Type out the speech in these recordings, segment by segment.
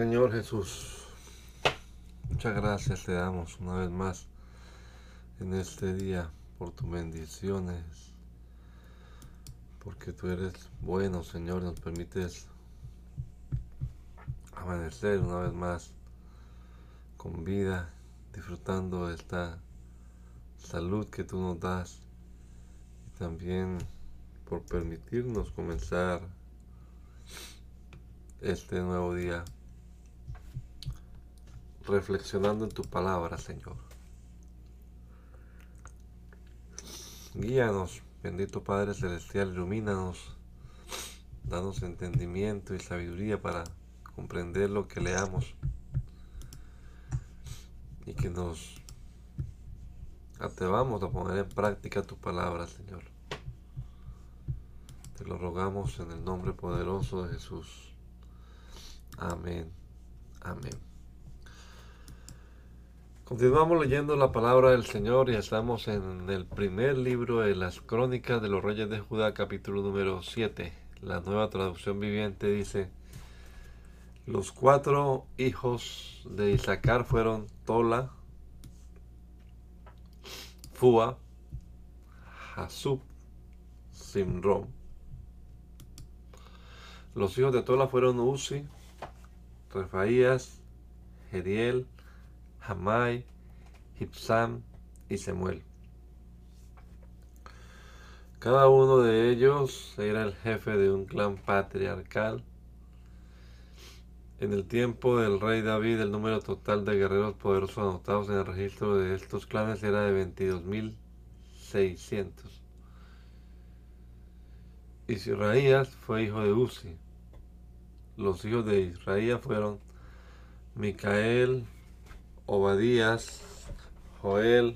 Señor Jesús, muchas gracias te damos una vez más en este día por tus bendiciones, porque tú eres bueno, Señor, nos permites amanecer una vez más con vida, disfrutando esta salud que tú nos das y también por permitirnos comenzar este nuevo día reflexionando en tu palabra, Señor. Guíanos, bendito Padre Celestial, ilumínanos, danos entendimiento y sabiduría para comprender lo que leamos y que nos atrevamos a poner en práctica tu palabra, Señor. Te lo rogamos en el nombre poderoso de Jesús. Amén. Amén. Continuamos leyendo la palabra del Señor y estamos en el primer libro de las crónicas de los reyes de Judá, capítulo número 7. La nueva traducción viviente dice, los cuatro hijos de Isaacar fueron Tola, Fua, Hasub, Simrom. Los hijos de Tola fueron Uzi, Refaías, Geriel, Hamai, Hipsam y Semuel. Cada uno de ellos era el jefe de un clan patriarcal. En el tiempo del rey David, el número total de guerreros poderosos anotados en el registro de estos clanes era de 22.600. Israías fue hijo de Uzi. Los hijos de Israías fueron Micael, Obadías, Joel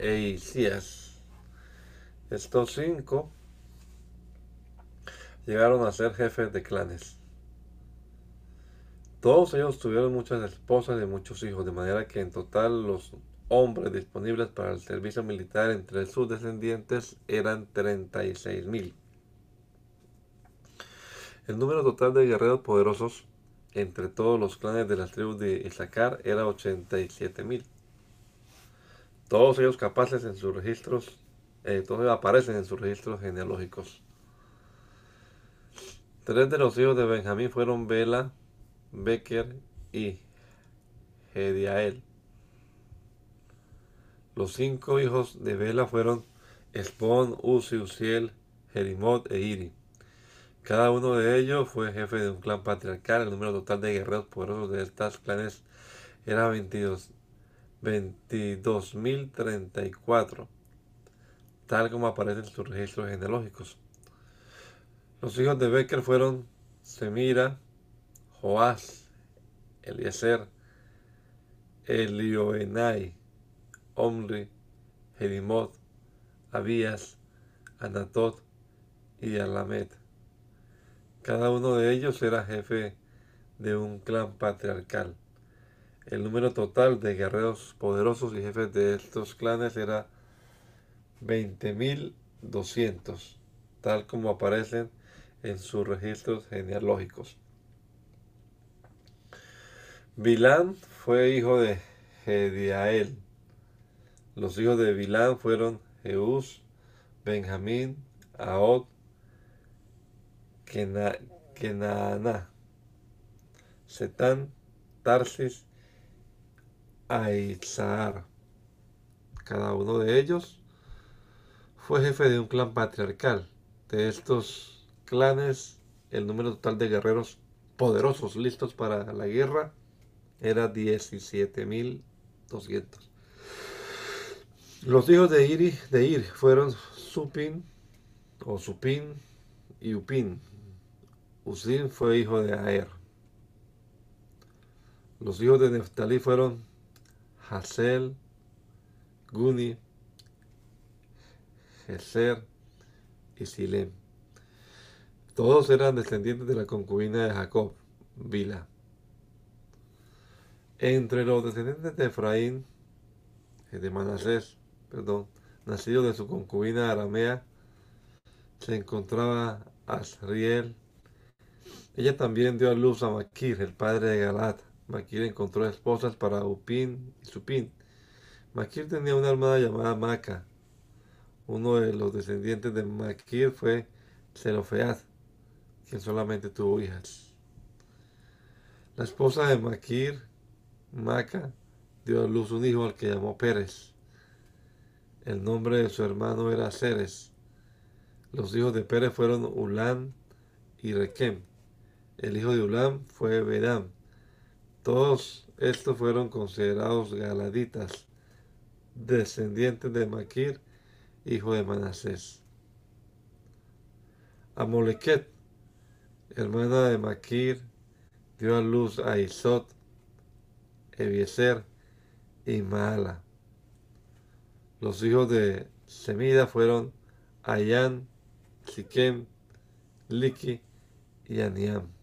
e Isías. Estos cinco llegaron a ser jefes de clanes. Todos ellos tuvieron muchas esposas y muchos hijos, de manera que en total los hombres disponibles para el servicio militar entre sus descendientes eran 36 mil. El número total de guerreros poderosos entre todos los clanes de las tribus de Isaacar era 87 mil. Todos ellos capaces en sus registros, eh, todos ellos aparecen en sus registros genealógicos. Tres de los hijos de Benjamín fueron Bela, Becker y Gediael. Los cinco hijos de Bela fueron Espón, Uzi, Uziel, Jerimot e Iri. Cada uno de ellos fue jefe de un clan patriarcal. El número total de guerreros poderosos de estos clanes era 22 22.034, tal como aparece en sus registros genealógicos. Los hijos de Becker fueron Semira, Joás, Eliezer, Elioenai, Omri, Jerimot, Abías, Anatot y Alamet. Cada uno de ellos era jefe de un clan patriarcal. El número total de guerreros poderosos y jefes de estos clanes era 20.200, tal como aparecen en sus registros genealógicos. Bilán fue hijo de Gediael. Los hijos de Bilán fueron Jeús, Benjamín, Ahod, Kenaaná, Setán, Tarsis, Aitzahar. Cada uno de ellos fue jefe de un clan patriarcal. De estos clanes, el número total de guerreros poderosos listos para la guerra era 17.200. Los hijos de Iri, de Ir fueron Supin o Supin y Upin. Usin fue hijo de Aer. Los hijos de Neftalí fueron Hasel, Guni, Geser y Silem. Todos eran descendientes de la concubina de Jacob, Bila. Entre los descendientes de Efraín, de Manasés, perdón, nacido de su concubina aramea, se encontraba Asriel. Ella también dio a luz a Maquir, el padre de Galat. Maquir encontró esposas para Upin y Supin. Maquir tenía una hermana llamada Maca. Uno de los descendientes de Maquir fue Zelofead, quien solamente tuvo hijas. La esposa de Maquir, Maca, dio a luz un hijo al que llamó Pérez. El nombre de su hermano era Ceres. Los hijos de Pérez fueron Ulán y Requem. El hijo de Ulán fue Bedam. Todos estos fueron considerados galaditas, descendientes de Maquir, hijo de Manasés. Amolequet, hermana de Maquir, dio a luz a Isot, Ebiezer y Maala. Los hijos de Semida fueron Ayán, Siquem, Liki y Aniam.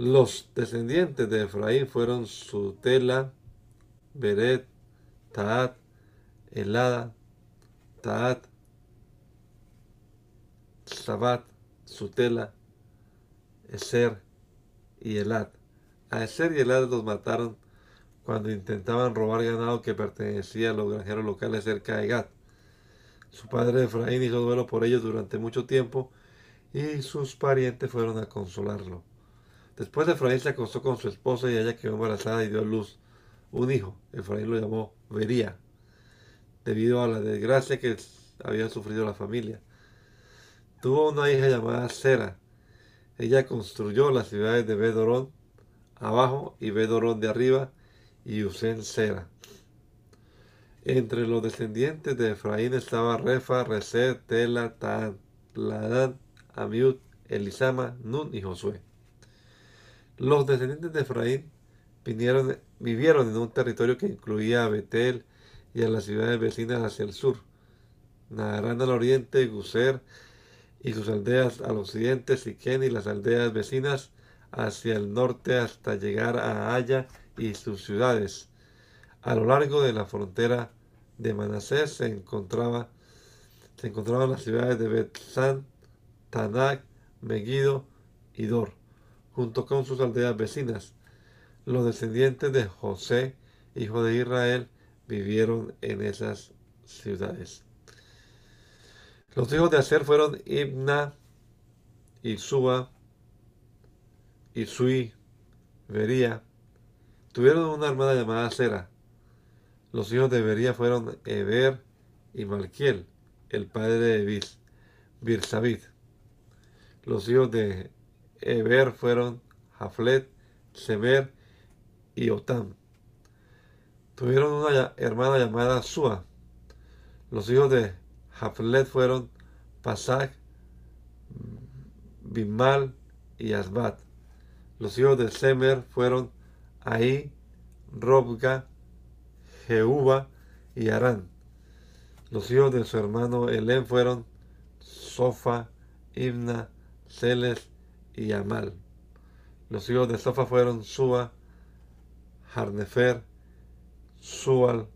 Los descendientes de Efraín fueron Sutela, Beret, Taat, Elada, Taat, Sabat, Sutela, Eser y Elad. A Eser y Elad los mataron cuando intentaban robar ganado que pertenecía a los granjeros locales cerca de Gat. Su padre Efraín hizo duelo por ellos durante mucho tiempo y sus parientes fueron a consolarlo. Después Efraín se acostó con su esposa y ella quedó embarazada y dio a luz un hijo. Efraín lo llamó Vería, debido a la desgracia que había sufrido la familia. Tuvo una hija llamada Sera. Ella construyó las ciudades de Bedorón abajo y Bedorón de arriba y Usen Sera. Entre los descendientes de Efraín estaba Refa, Reset, Tela, Tan, Ladán, Amiud, Elisama, Nun y Josué. Los descendientes de Efraín vivieron en un territorio que incluía a Betel y a las ciudades vecinas hacia el sur, Naharán al oriente, Guser y sus aldeas al occidente, Siquén y las aldeas vecinas hacia el norte hasta llegar a Haya y sus ciudades, a lo largo de la frontera de Manasés se, encontraba, se encontraban las ciudades de Betzán, Tanak, Megiddo y Dor, junto con sus aldeas vecinas. Los descendientes de José, hijo de Israel, vivieron en esas ciudades. Los hijos de Aser fueron Ibna, Isúa, Isui, Vería. Tuvieron una hermana llamada Sera. Los hijos de Bería fueron Eber y Malquiel, el padre de Birsabit. Los hijos de Eber fueron Jaflet, Semer y Otam. Tuvieron una hermana llamada Sua. Los hijos de Jaflet fueron Pasak, Bimal y Asbat. Los hijos de Semer fueron Ahí, Robga, Jehuba y Arán. Los hijos de su hermano Elén fueron Sofa, Imna, Celes y Amal. Los hijos de Sofa fueron Sua, Harnefer, Sual,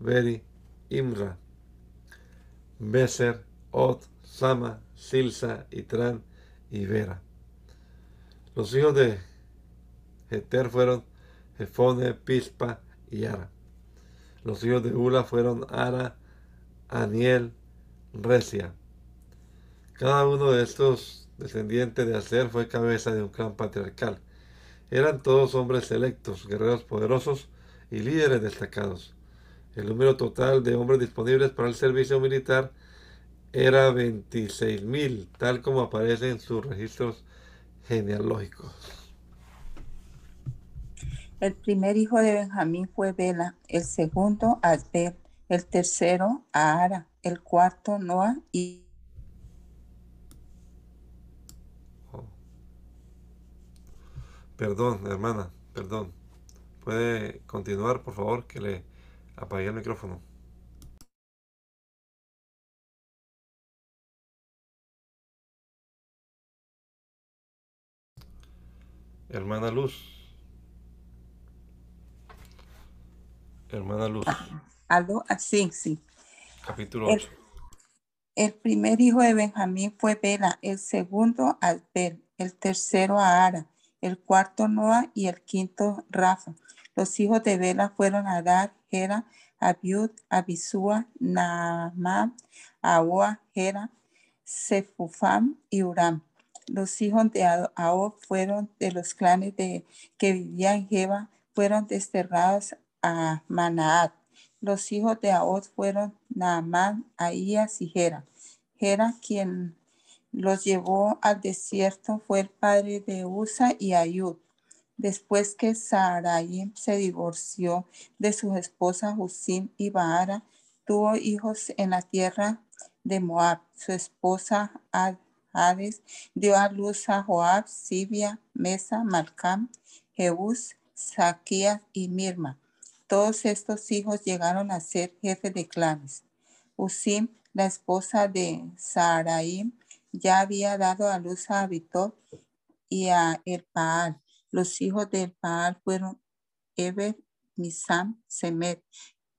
Beri, Imra, Beser, Ot, Sama, Silsa, Itran y Vera. Los hijos de Heter fueron Jefone, Pispa y Ara. Los hijos de Ula fueron Ara, Aniel, Recia. Cada uno de estos descendientes de Aser fue cabeza de un clan patriarcal. Eran todos hombres selectos, guerreros poderosos y líderes destacados. El número total de hombres disponibles para el servicio militar era 26.000, tal como aparece en sus registros genealógicos. El primer hijo de Benjamín fue Bela, el segundo Asber, el tercero Ahara, el cuarto Noah y Oh. Perdón, hermana, perdón. ¿Puede continuar, por favor, que le apague el micrófono? Hermana Luz. Hermana Luz, algo así, sí. capítulo El, 8. el primer hijo de Benjamín fue Bela, el segundo Albel, el tercero Ahara, el cuarto Noah y el quinto Rafa. Los hijos de Bela fueron Adar, Gera, Abiud, Abisúa, Naamán, Ahoa, Gera, Sefufam y Uram. Los hijos de Ahob fueron de los clanes de, que vivían en Jeba, fueron desterrados a Manaat. Los hijos de Ahob fueron Naamán, Ahías y Gera. Gera, quien los llevó al desierto, fue el padre de Usa y Ayud. Después que Sarai se divorció de sus esposas Husim y Baara, tuvo hijos en la tierra de Moab. Su esposa Ad- Hades dio a luz a Joab, Sibia, Mesa, Malcam, Jeús, Saquías y Mirma. Todos estos hijos llegaron a ser jefes de clanes. Usim, la esposa de Saraim, ya había dado a luz a Abitob y a El Paal. Los hijos del Paal fueron Eber, Misam, Semet,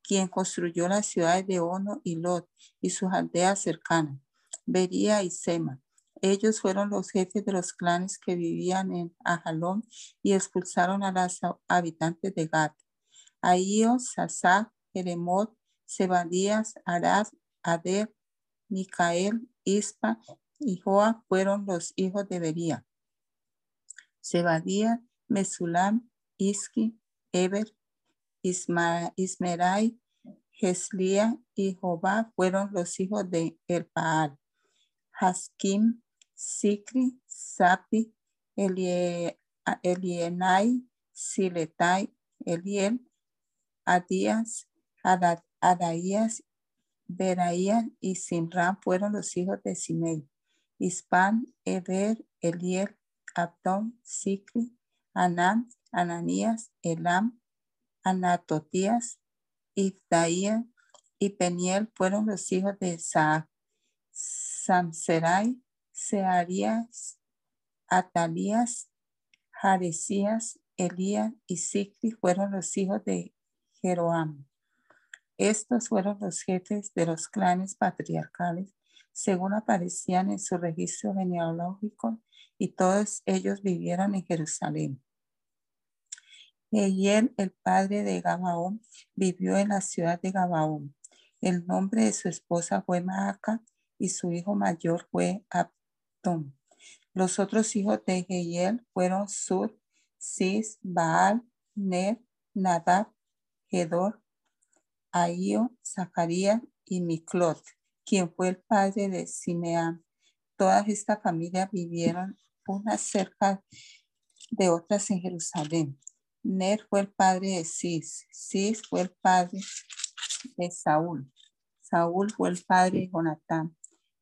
quien construyó las ciudades de Ono y Lot y sus aldeas cercanas, Bería y Sema. Ellos fueron los jefes de los clanes que vivían en Ajalón y expulsaron a los habitantes de Gat. Ahíos, Sasá, Jeremot, Sebadías, Arad, Ader, Micael, Ispa y Joa fueron los hijos de Bería. Sebadías, Mesulam, Iski, Eber, Isma, Ismerai, Geslía y Jobá fueron los hijos de El Paal. Haskim, Sikri, Sapi, Elie, Elienai, Siletai, Eliel, Adías, Ada- Adaías, Beraías y Simram fueron los hijos de Simei. Ispan, Eber, Eliel, Abdón, Sikri, Anán, Ananías, Elam, Anatotías, Iftaía y Peniel fueron los hijos de Sa Samserai, Searías, Atalías, Jarecías, Elías y Sikri fueron los hijos de Jeroam. Estos fueron los jefes de los clanes patriarcales, según aparecían en su registro genealógico, y todos ellos vivieron en Jerusalén. Ehiel, el padre de Gabaón, vivió en la ciudad de Gabaón. El nombre de su esposa fue Maaca y su hijo mayor fue Abdón. Los otros hijos de Jehiel fueron Sur, Cis, Baal, Ner, Nadab, Gedor, Ahío, Zacarías y Miclot, quien fue el padre de Simeán. Todas estas familias vivieron unas cerca de otras en Jerusalén. Ner fue el padre de Cis, Cis fue el padre de Saúl, Saúl fue el padre de Jonatán,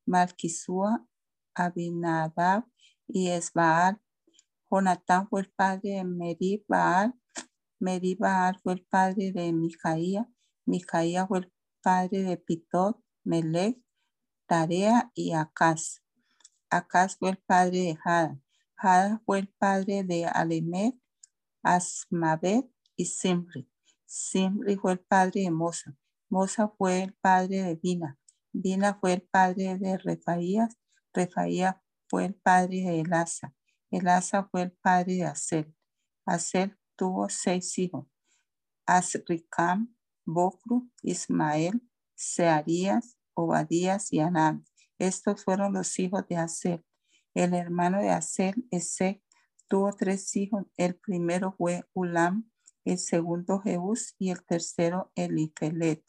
Malquisúa, Abinadab y Esbaal. Jonatán fue el padre de Merib Baal, Merib Baal fue el padre de Micaía, Micaía fue el padre de Pitot, Melech, Tarea y Acaz. Acaz fue el padre de Jada. Jada fue el padre de Alemet, Asmavet y Simri. Simri fue el padre de Mosa. Mosa fue el padre de Bina. Bina fue el padre de Refaías. Refaías fue el padre de Elasa. Elasa fue el padre de Asel. Asel tuvo seis hijos. Asricam, Bocru, Ismael, Searías, Obadías y Anán. Estos fueron los hijos de Asel. El hermano de Asel, Esec, tuvo tres hijos. El primero fue Ulam, el segundo Jeús y el tercero Elifelet.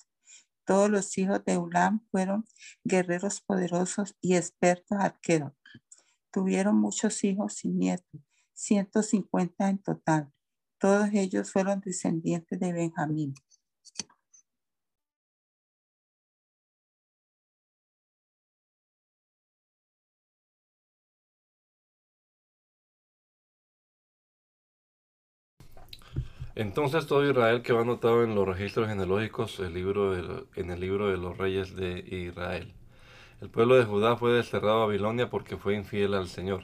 Todos los hijos de Ulam fueron guerreros poderosos y expertos arqueros. Tuvieron muchos hijos y nietos, 150 en total. Todos ellos fueron descendientes de Benjamín. Entonces todo Israel que va anotado en los registros genealógicos el libro en el libro de los reyes de Israel. El pueblo de Judá fue desterrado a Babilonia porque fue infiel al Señor.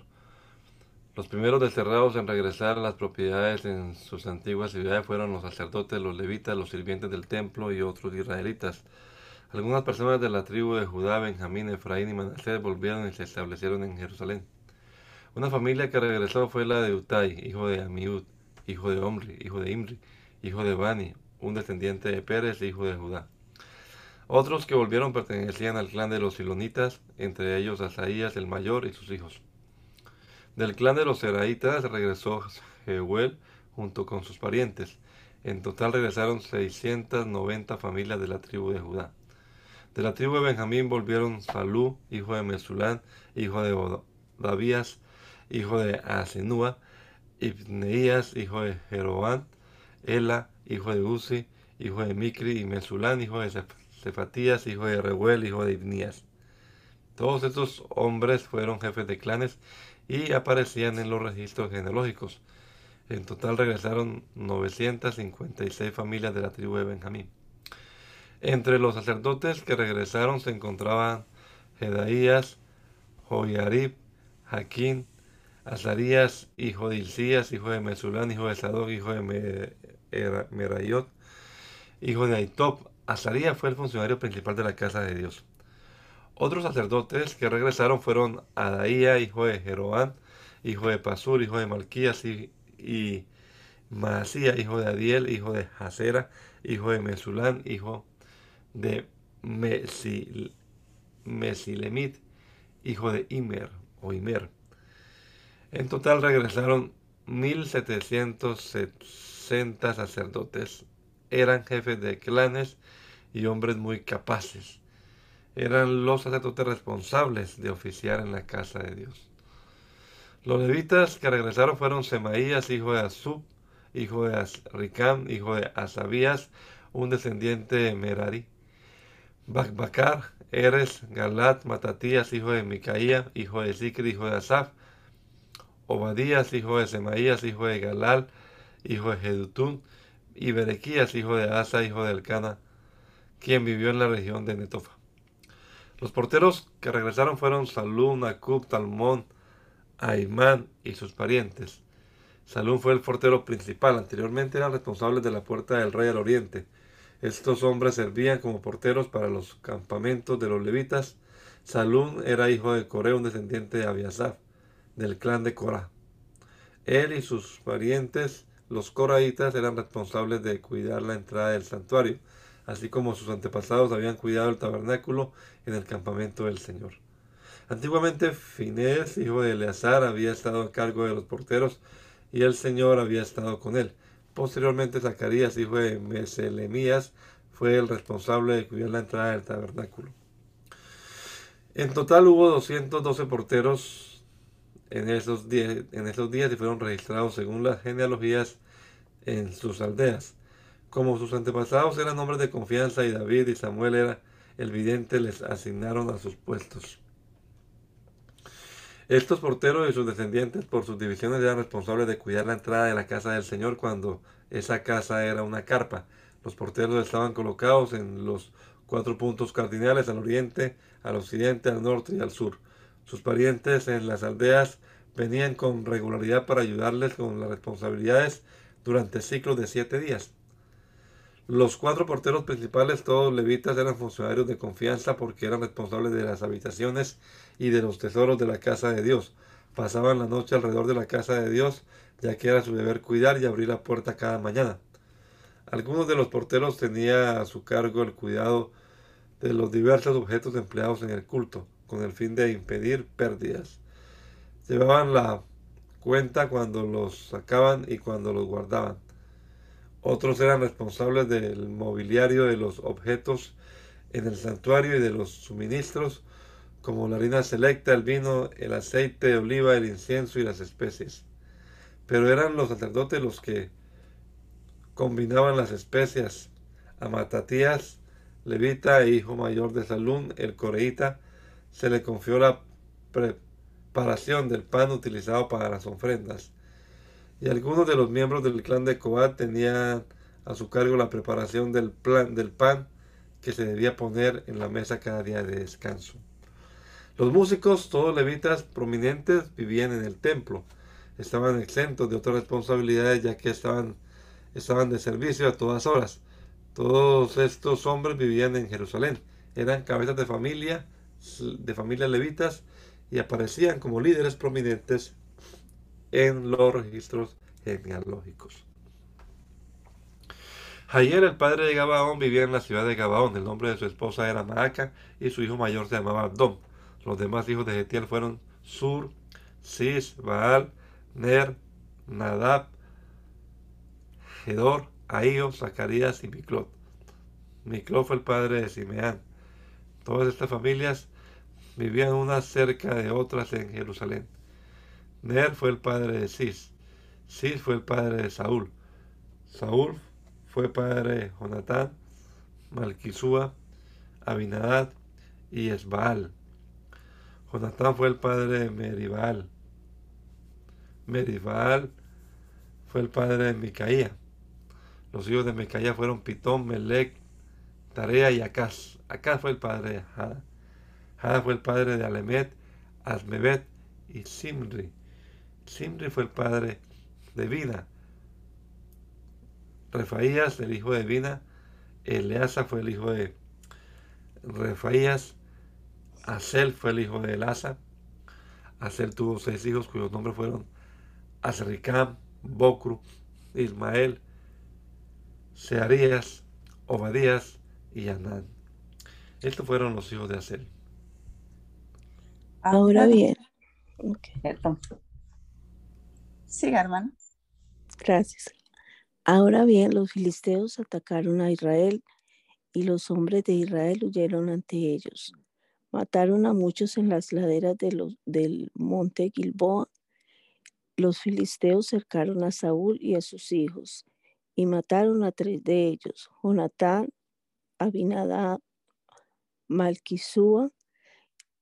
Los primeros desterrados en regresar a las propiedades en sus antiguas ciudades fueron los sacerdotes, los levitas, los sirvientes del templo y otros israelitas. Algunas personas de la tribu de Judá, Benjamín, Efraín y Manasés volvieron y se establecieron en Jerusalén. Una familia que regresó fue la de Utai, hijo de Amiud, hijo de Omri, hijo de Imri, hijo de Bani, un descendiente de Pérez, hijo de Judá. Otros que volvieron pertenecían al clan de los Silonitas, entre ellos Asaías el mayor y sus hijos. Del clan de los Seraitas regresó Jehuel junto con sus parientes. En total regresaron 690 familias de la tribu de Judá. De la tribu de Benjamín volvieron Salú, hijo de Mesulán, hijo de Davías, hijo de Asenúa, Ibneías, hijo de Jeroán, Ela, hijo de Uzi, hijo de Micri, y Mesulán, hijo de Cefatías, hijo de Reuel, hijo de Ibnías. Todos estos hombres fueron jefes de clanes y aparecían en los registros genealógicos. En total regresaron 956 familias de la tribu de Benjamín. Entre los sacerdotes que regresaron se encontraban Jedaías, Joyarib, Jaquín, Azarías, hijo de Hilcías, hijo de Mesulán, hijo de Sadoc, hijo de Merayot, hijo de Aitop. Azarías fue el funcionario principal de la casa de Dios. Otros sacerdotes que regresaron fueron Adaía, hijo de Jeroán, hijo de Pasur, hijo de Malquías, y, y hijo de Adiel, hijo de Hasera, hijo de Mesulán, hijo de Mesilemit, hijo de Imer o Imer. En total regresaron 1760 sacerdotes. Eran jefes de clanes y hombres muy capaces. Eran los sacerdotes responsables de oficiar en la casa de Dios. Los levitas que regresaron fueron Semaías, hijo de Azub, hijo de Ricam, hijo de Asabías, un descendiente de Merari. Bakbakar, Eres, Galat, Matatías, hijo de Micaía, hijo de Zikri, hijo de Asaf, Obadías, hijo de Semaías, hijo de Galal, hijo de Jedutún, y Berequías, hijo de Asa, hijo de Elcana, quien vivió en la región de Netofa. Los porteros que regresaron fueron Salún, Acub, Talmón, Aimán y sus parientes. Salún fue el portero principal, anteriormente eran responsables de la puerta del rey al oriente. Estos hombres servían como porteros para los campamentos de los levitas. Salún era hijo de Coré, un descendiente de Abiasaf del clan de Corá. Él y sus parientes, los coraitas, eran responsables de cuidar la entrada del santuario, así como sus antepasados habían cuidado el tabernáculo en el campamento del Señor. Antiguamente Finés, hijo de Eleazar, había estado a cargo de los porteros y el Señor había estado con él. Posteriormente Zacarías, hijo de Meselemías, fue el responsable de cuidar la entrada del tabernáculo. En total hubo 212 porteros en esos, días, en esos días y fueron registrados según las genealogías en sus aldeas. Como sus antepasados eran hombres de confianza y David y Samuel era el vidente, les asignaron a sus puestos. Estos porteros y sus descendientes por sus divisiones eran responsables de cuidar la entrada de la casa del Señor cuando esa casa era una carpa. Los porteros estaban colocados en los cuatro puntos cardinales al oriente, al occidente, al norte y al sur. Sus parientes en las aldeas venían con regularidad para ayudarles con las responsabilidades durante ciclos de siete días. Los cuatro porteros principales, todos levitas, eran funcionarios de confianza porque eran responsables de las habitaciones y de los tesoros de la casa de Dios. Pasaban la noche alrededor de la casa de Dios, ya que era su deber cuidar y abrir la puerta cada mañana. Algunos de los porteros tenían a su cargo el cuidado de los diversos objetos empleados en el culto con el fin de impedir pérdidas. Llevaban la cuenta cuando los sacaban y cuando los guardaban. Otros eran responsables del mobiliario de los objetos en el santuario y de los suministros, como la harina selecta, el vino, el aceite de oliva, el incienso y las especies. Pero eran los sacerdotes los que combinaban las especias. A levita e hijo mayor de Salún, el coreíta, se le confió la preparación del pan utilizado para las ofrendas. Y algunos de los miembros del clan de Coat tenían a su cargo la preparación del, plan, del pan que se debía poner en la mesa cada día de descanso. Los músicos, todos levitas prominentes, vivían en el templo. Estaban exentos de otras responsabilidades ya que estaban, estaban de servicio a todas horas. Todos estos hombres vivían en Jerusalén. Eran cabezas de familia, de familias levitas y aparecían como líderes prominentes en los registros genealógicos. Ayer el padre de Gabaón vivía en la ciudad de Gabaón. El nombre de su esposa era Maaca y su hijo mayor se llamaba Abdón. Los demás hijos de Getiel fueron Sur, Cis, Baal, Ner, Nadab, Gedor, Ahío, Zacarías y Miclot. Miclot fue el padre de Simeán. Todas estas familias vivían unas cerca de otras en Jerusalén. Ner fue el padre de Cis. Cis fue el padre de Saúl. Saúl fue padre de Jonatán, Malquisúa, Abinadad y Esbaal. Jonatán fue el padre de Meribal. Meribal fue el padre de Micaía. Los hijos de Micaía fueron Pitón, Melec, Tarea y Acaz. Acaz fue el padre de. Jada fue el padre de Alemet, Asmebet y Simri. Simri fue el padre de Vina. Refaías, el hijo de Vina. Eleasa fue el hijo de Refaías. Asel fue el hijo de Elasa. Asel tuvo seis hijos cuyos nombres fueron Azricam, Bocru, Ismael, Searías, Obadías y Anán. Estos fueron los hijos de Asel. Ahora bien. Perdón. Siga, hermano. Gracias. Ahora bien, los filisteos atacaron a Israel y los hombres de Israel huyeron ante ellos. Mataron a muchos en las laderas de los, del monte Gilboa. Los filisteos cercaron a Saúl y a sus hijos y mataron a tres de ellos, Jonatán, Abinadab, Malquisúa,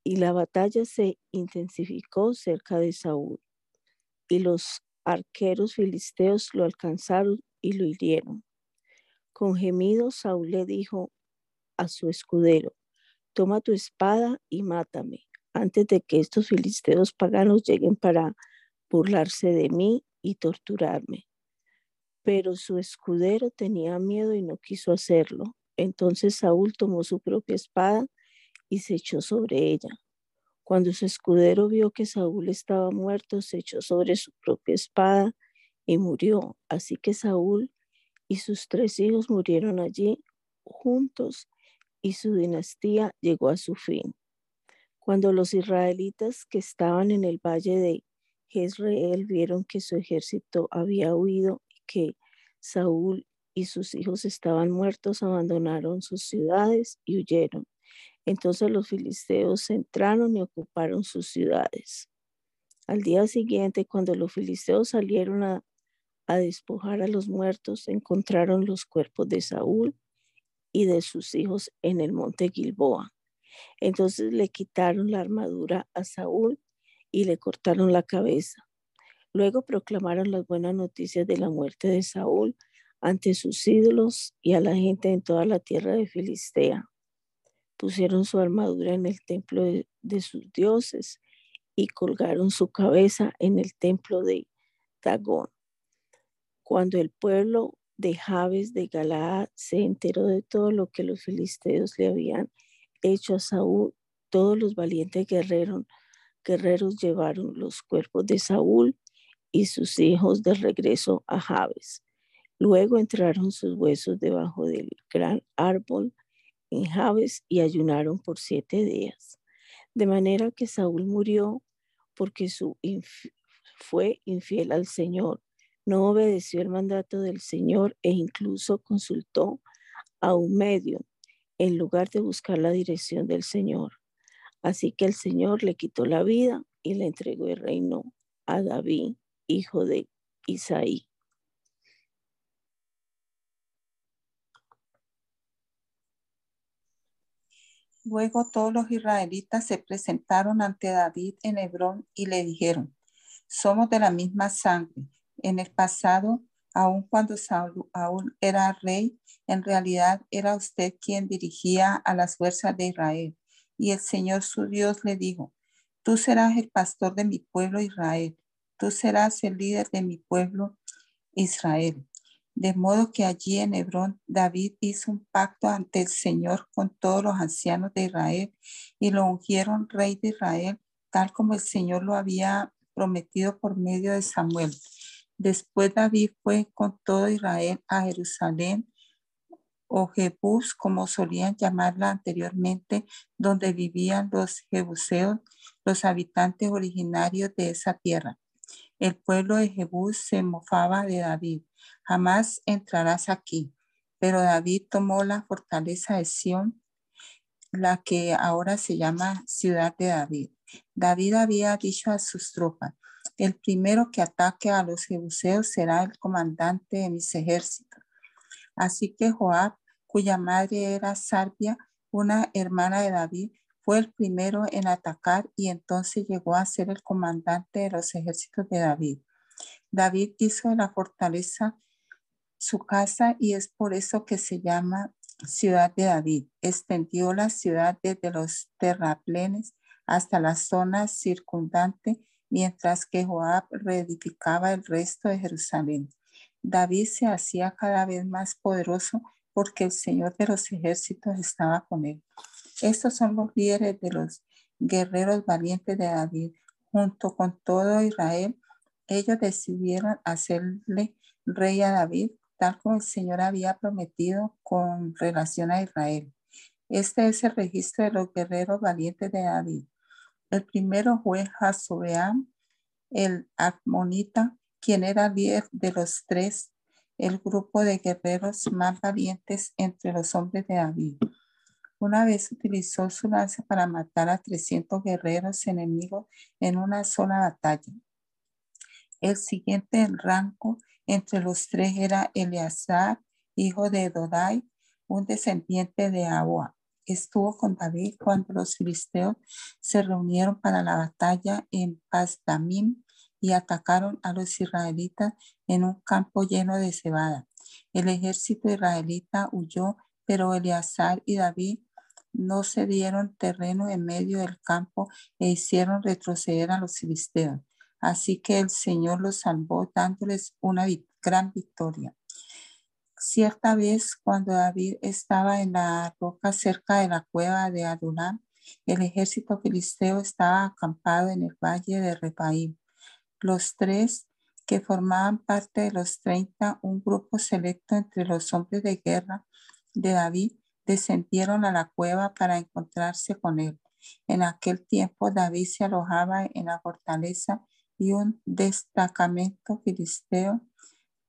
y la batalla se intensificó cerca de Saúl. Y los arqueros filisteos lo alcanzaron y lo hirieron. Con gemidos Saúl le dijo a su escudero, toma tu espada y mátame, antes de que estos filisteos paganos lleguen para burlarse de mí y torturarme. Pero su escudero tenía miedo y no quiso hacerlo. Entonces Saúl tomó su propia espada y se echó sobre ella. Cuando su escudero vio que Saúl estaba muerto, se echó sobre su propia espada y murió. Así que Saúl y sus tres hijos murieron allí juntos y su dinastía llegó a su fin. Cuando los israelitas que estaban en el valle de Jezreel vieron que su ejército había huido y que Saúl y sus hijos estaban muertos, abandonaron sus ciudades y huyeron. Entonces los filisteos entraron y ocuparon sus ciudades. Al día siguiente, cuando los filisteos salieron a, despojar a los muertos, encontraron los cuerpos de Saúl y de sus hijos en el monte Gilboa. Entonces le quitaron la armadura a Saúl y le cortaron la cabeza. Luego proclamaron las buenas noticias de la muerte de Saúl ante sus ídolos y a la gente en toda la tierra de Filistea. Pusieron su armadura en el templo de, sus dioses y colgaron su cabeza en el templo de Dagón. Cuando el pueblo de Jabes de Galaad se enteró de todo lo que los filisteos le habían hecho a Saúl. Todos los valientes guerreros, guerreros llevaron los cuerpos de Saúl y sus hijos de regreso a Jabes. Luego entraron sus huesos debajo del gran árbol en Jabes y ayunaron por siete días. De manera que Saúl murió porque su fue infiel al Señor no obedeció el mandato del Señor e incluso consultó a un medio en lugar de buscar la dirección del Señor. Así que el Señor le quitó la vida y le entregó el reino a David, hijo de Isaí. Luego todos los israelitas se presentaron ante David en Hebrón y le dijeron, somos de la misma sangre En el pasado, aun cuando Saúl aún era rey, en realidad era usted quien dirigía a las fuerzas de Israel. Y el Señor su Dios le dijo, tú serás el pastor de mi pueblo Israel, tú serás el líder de mi pueblo Israel. De modo que allí en Hebrón David hizo un pacto ante el Señor con todos los ancianos de Israel y lo ungieron rey de Israel, tal como el Señor lo había prometido por medio de Samuel. Después David fue con todo Israel a Jerusalén o Jebús, como solían llamarla anteriormente, donde vivían los jebuseos, los habitantes originarios de esa tierra. El pueblo de Jebús se mofaba de David jamás entrarás aquí. Pero David tomó la fortaleza de Sión, la que ahora se llama ciudad de David. David había dicho a sus tropas, el primero que ataque a los jebuseos será el comandante de mis ejércitos. Así que Joab, cuya madre era Sarbia, una hermana de David, fue el primero en atacar y entonces llegó a ser el comandante de los ejércitos de David. David hizo de la fortaleza su casa y es por eso que se llama ciudad de David. Extendió la ciudad desde los terraplenes hasta la zona circundante, mientras que Joab reedificaba el resto de Jerusalén. David se hacía cada vez más poderoso porque el Señor de los ejércitos estaba con él. Estos son los líderes de los guerreros valientes de David. Junto con todo Israel, ellos decidieron hacerle rey a David tal como el Señor había prometido con relación a Israel. Este es el registro de los guerreros valientes de David. El primero fue Jasobeam, el Acmonita, quien era líder de los tres, el grupo de guerreros más valientes entre los hombres de David. Una vez utilizó su lanza para matar a 300 guerreros enemigos en una sola batalla. El siguiente en rango entre los tres era Eleazar, hijo de Dodai, un descendiente de Aboa. Estuvo con David cuando los filisteos se reunieron para la batalla en Pasdamim y atacaron a los israelitas en un campo lleno de cebada. El ejército israelita huyó, pero Eleazar y David no se dieron terreno en medio del campo e hicieron retroceder a los filisteos. Así que el Señor los salvó dándoles una gran victoria. Cierta vez, cuando David estaba en la roca cerca de la cueva de Adulam, el ejército filisteo estaba acampado en el valle de Repaim. Los tres que formaban parte de los treinta, un grupo selecto entre los hombres de guerra de David, descendieron a la cueva para encontrarse con él. En aquel tiempo David se alojaba en la fortaleza y un destacamento filisteo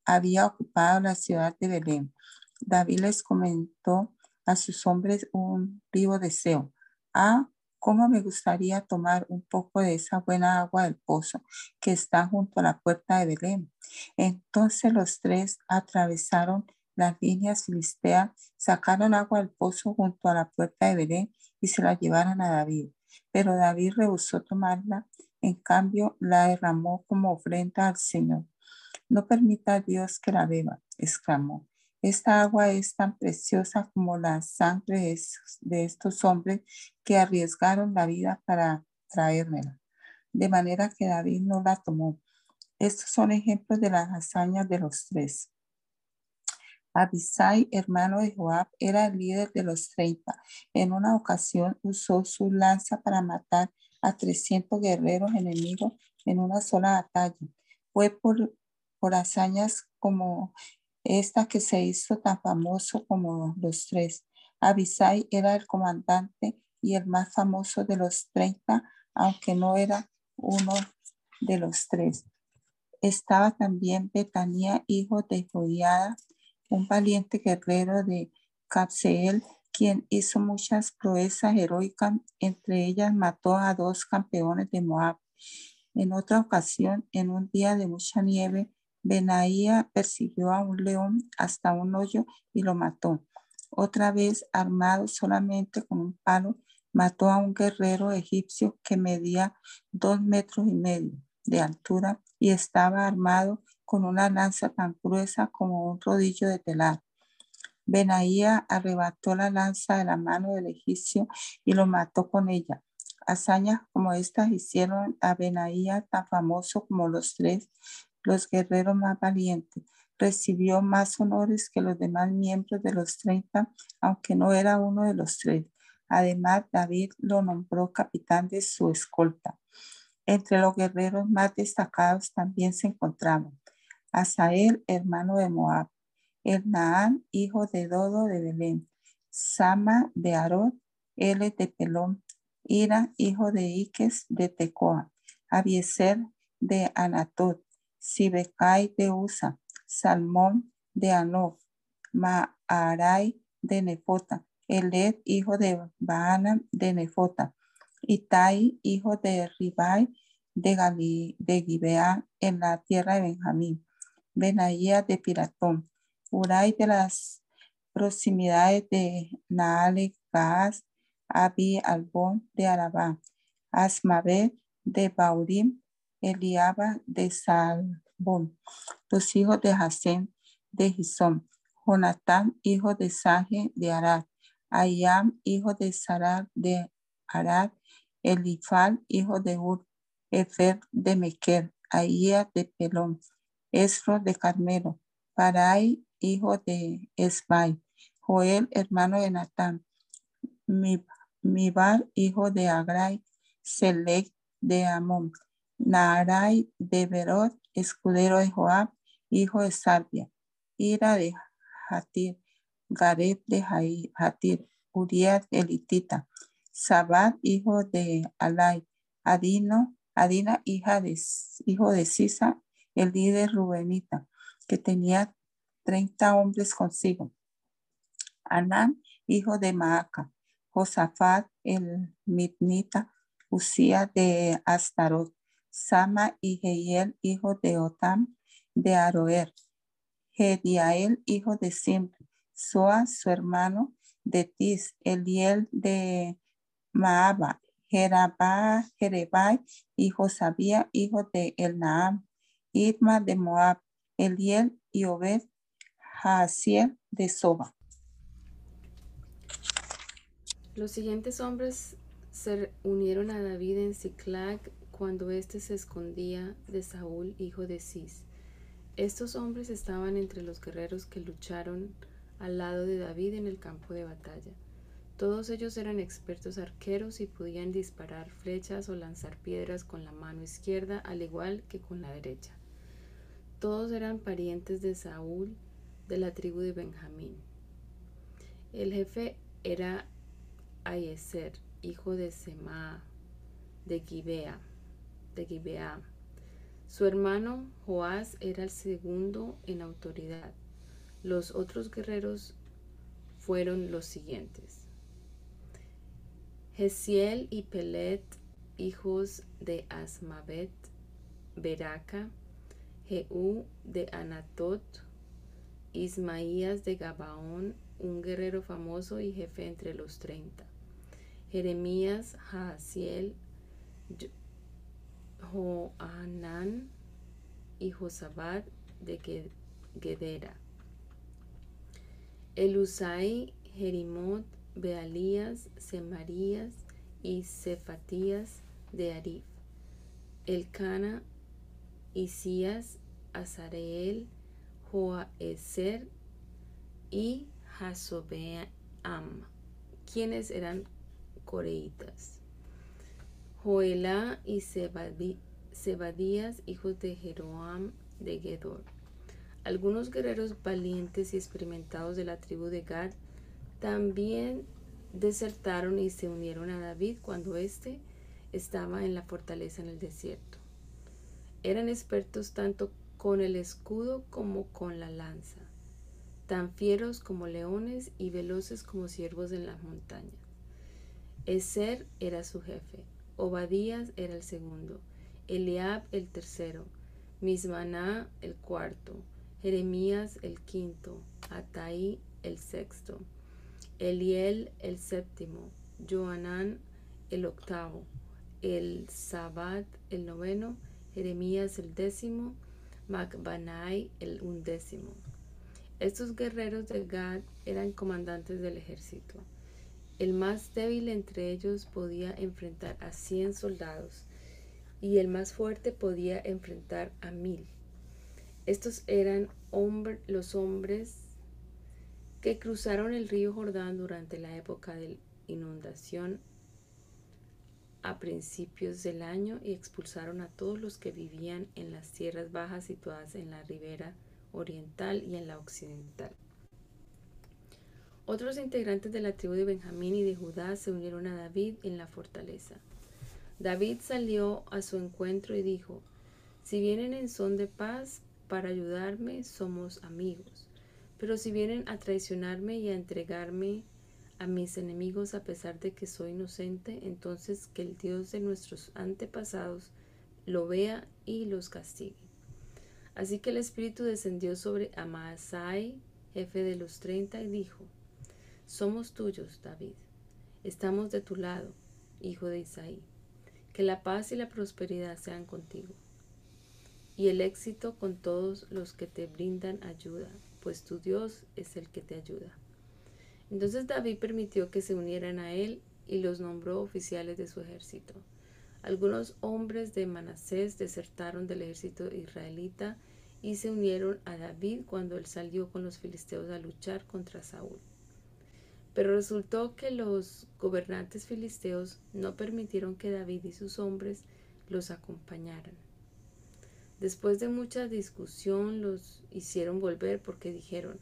había ocupado la ciudad de Belén. David les comentó a sus hombres un vivo deseo. Ah, cómo me gustaría tomar un poco de esa buena agua del pozo que está junto a la puerta de Belén. Entonces los tres atravesaron las líneas filisteas, sacaron agua del pozo junto a la puerta de Belén y se la llevaron a David. Pero David rehusó tomarla en cambio, la derramó como ofrenda al Señor. No permita Dios que la beba, exclamó. Esta agua es tan preciosa como la sangre de estos hombres que arriesgaron la vida para traérmela. De manera que David no la tomó. Estos son ejemplos de las hazañas de los tres. Abisai, hermano de Joab, era el líder de los treinta. En una ocasión usó su lanza para matar a 300 guerreros enemigos en una sola batalla. Fue por, por hazañas como esta que se hizo tan famoso como los tres. Abisai era el comandante y el más famoso de los 30, aunque no era uno de los tres. Estaba también Betania, hijo de Joiada, un valiente guerrero de Capseel, quien hizo muchas proezas heroicas, entre ellas mató a dos campeones de Moab. En otra ocasión, en un día de mucha nieve, Benaía persiguió a un león hasta un hoyo y lo mató. Otra vez, armado solamente con un palo, mató a un guerrero egipcio que medía dos metros y medio de altura y estaba armado con una lanza tan gruesa como un rodillo de telar. Benaía arrebató la lanza de la mano del egipcio y lo mató con ella. Hazañas como estas hicieron a Benaía tan famoso como los tres, los guerreros más valientes. Recibió más honores que los demás miembros de los treinta, aunque no era uno de los tres. Además, David lo nombró capitán de su escolta. Entre los guerreros más destacados también se encontraban Asael, hermano de Moab, Ernaán, hijo de Dodo de Belén, Sama de Arod, L de Pelón, Ira, hijo de Iques de Tecoa, Abieser de Anatot, Sibecai de Usa, Salmón de Anof, Maarai de Nefota, Eled, hijo de Baana de Nefota, Itai, hijo de Ribai de, de Gibea en la tierra de Benjamín, Benaía de Piratón, Uray de las proximidades de Naale, Gaaz, Abi Albón de Arabá, Asmabet de Baurim, Eliaba de Salbón, los hijos de Hasén de Gisón, Jonatán, hijo de Saje de Arad, Ayam, hijo de Sarar de Arad, Elifal, hijo de Ur, Efer de Mequer, Aía de Pelón, Esro de Carmelo, Parai, hijo de Esbai, Joel, hermano de Natán, Mibar, hijo de Agrai, Selec de Amón, Naarai de Berot, escudero de Joab, hijo de Salvia, Ira de Hatir, Gareb de Hatir, Uriah elitita, Sabat, hijo de Alai, Adino, Adina, hija de, hijo de Sisa, el líder rubenita, que tenía 30 hombres consigo. Anán, hijo de Maaca, Josafat, el Midnita, Usía de Astarot, Sama y Jehiel, hijo de Otam, de Aroer, Gediael, hijo de Simri, Soa, su hermano, de Tis, Eliel de Maaba, Jerabá, Jerebai, hijo Sabía, hijo de Elnaam, Idma de Moab, Eliel y Obed, Haasiel de Soba. Los siguientes hombres se unieron a David en Ziklag cuando éste se escondía de Saúl, hijo de Cis. Estos hombres estaban entre los guerreros que lucharon al lado de David en el campo de batalla. Todos ellos eran expertos arqueros y podían disparar flechas o lanzar piedras con la mano izquierda al igual que con la derecha. Todos eran parientes de Saúl de la tribu de Benjamín. El jefe era Ayeser, hijo de Sema, de Gibea, de Gibea. Su hermano Joás era el segundo en autoridad. Los otros guerreros fueron los siguientes. Gesiel y Pelet, hijos de Asmavet, Beraca, Jeú de Anatot, Ismaías de Gabaón, un guerrero famoso y jefe entre los treinta. Jeremías, Jaasiel, Joanán y Josabad de Gedera. Elusai, Jerimot, Bealías, Semarías y Cefatías de Arif. Elcana, Isías, Azareel, Joaeser y Hasobeam, quienes eran coreitas. Joelá y Zebadías, hijos de Jeroam de Gedor. Algunos guerreros valientes y experimentados de la tribu de Gad también desertaron y se unieron a David cuando éste estaba en la fortaleza en el desierto. Eran expertos tanto con el escudo como con la lanza, tan fieros como leones y veloces como ciervos en las montañas. Eser era su jefe, Obadías era el segundo, Eliab el tercero, Mismaná el cuarto, Jeremías el quinto, Ataí el sexto, Eliel el séptimo, Joanán el octavo, el Sabat el noveno, Jeremías el décimo, Macbanai el undécimo. Estos guerreros de Gad eran comandantes del ejército. El más débil entre ellos podía enfrentar a cien soldados y el más fuerte podía enfrentar a mil. Estos eran los hombres que cruzaron el río Jordán durante la época de inundación a principios del año y expulsaron a todos los que vivían en las tierras bajas situadas en la ribera oriental y en la occidental. Otros integrantes de la tribu de Benjamín y de Judá se unieron a David en la fortaleza. David salió a su encuentro y dijo, Si vienen en son de paz para ayudarme, somos amigos. Pero si vienen a traicionarme y a entregarme a mis enemigos a pesar de que soy inocente, entonces que el Dios de nuestros antepasados lo vea y los castigue. Así que el Espíritu descendió sobre Amasai, jefe de los treinta, y dijo, somos tuyos, David. Estamos de tu lado, hijo de Isaí. Que la paz y la prosperidad sean contigo. Y el éxito con todos los que te brindan ayuda, pues tu Dios es el que te ayuda. Entonces David permitió que se unieran a él y los nombró oficiales de su ejército. Algunos hombres de Manasés desertaron del ejército israelita y se unieron a David cuando él salió con los filisteos a luchar contra Saúl. Pero resultó que los gobernantes filisteos no permitieron que David y sus hombres los acompañaran. Después de mucha discusión los hicieron volver porque dijeron,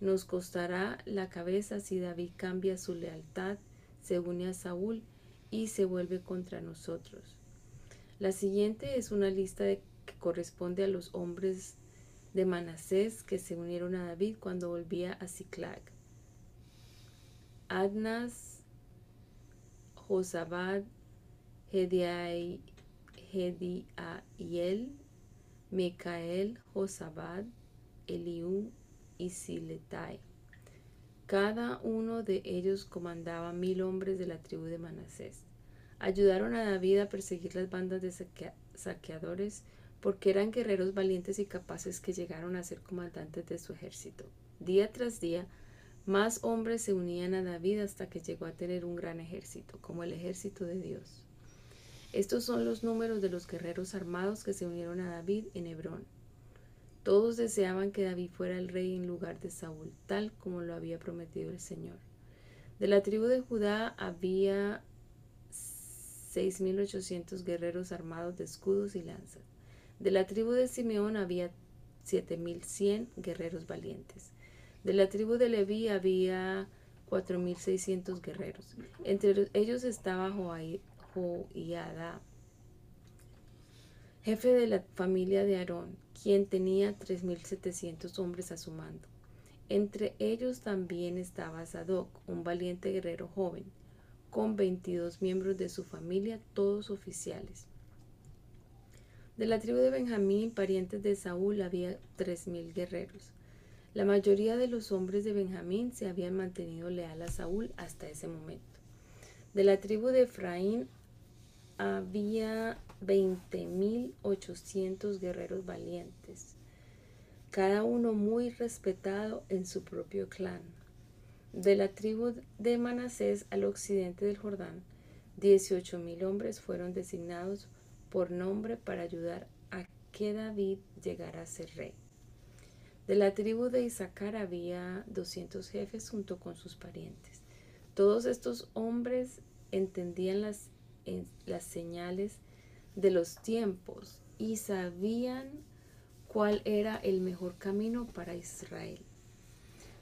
nos costará la cabeza si David cambia su lealtad, se une a Saúl y se vuelve contra nosotros. La siguiente es una lista que corresponde a los hombres de Manasés que se unieron a David cuando volvía a Ziklag. Adnas, Josabad, Hediaiel, Micael, Josabad, Eliú y Siletai. Cada uno de ellos comandaba mil hombres de la tribu de Manasés. Ayudaron a David a perseguir las bandas de saqueadores porque eran guerreros valientes y capaces que llegaron a ser comandantes de su ejército. Día tras día, más hombres se unían a David hasta que llegó a tener un gran ejército, como el ejército de Dios. Estos son los números de los guerreros armados que se unieron a David en Hebrón. Todos deseaban que David fuera el rey en lugar de Saúl, tal como lo había prometido el Señor. De la tribu de Judá había 6.800 guerreros armados de escudos y lanzas. De la tribu de Simeón había 7.100 guerreros valientes. De la tribu de Leví había 4.600 guerreros. Entre ellos estaba Joiada, jefe de la familia de Aarón, quien tenía 3.700 hombres a su mando. Entre ellos también estaba Sadoc, un valiente guerrero joven, con 22 miembros de su familia, todos oficiales. De la tribu de Benjamín, parientes de Saúl, había 3.000 guerreros. La mayoría de los hombres de Benjamín se habían mantenido leal a Saúl hasta ese momento. De la tribu de Efraín había 20.800 guerreros valientes, cada uno muy respetado en su propio clan. De la tribu de Manasés al occidente del Jordán, 18.000 hombres fueron designados por nombre para ayudar a que David llegara a ser rey. De la tribu de Isaacar había 200 jefes junto con sus parientes. Todos estos hombres entendían las, las señales de los tiempos y sabían cuál era el mejor camino para Israel.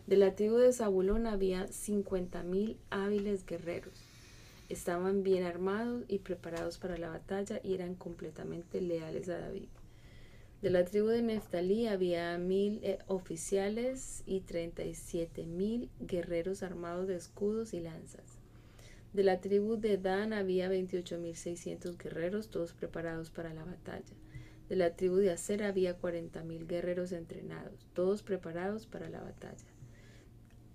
De la tribu de Zabulón había 50.000 hábiles guerreros. Estaban bien armados y preparados para la batalla y eran completamente leales a David. De la tribu de Neftalí había mil eh, oficiales y treinta y siete mil guerreros armados de escudos y lanzas. De la tribu de Dan había veintiocho mil seiscientos guerreros, todos preparados para la batalla. De la tribu de Aser había cuarenta mil guerreros entrenados, todos preparados para la batalla.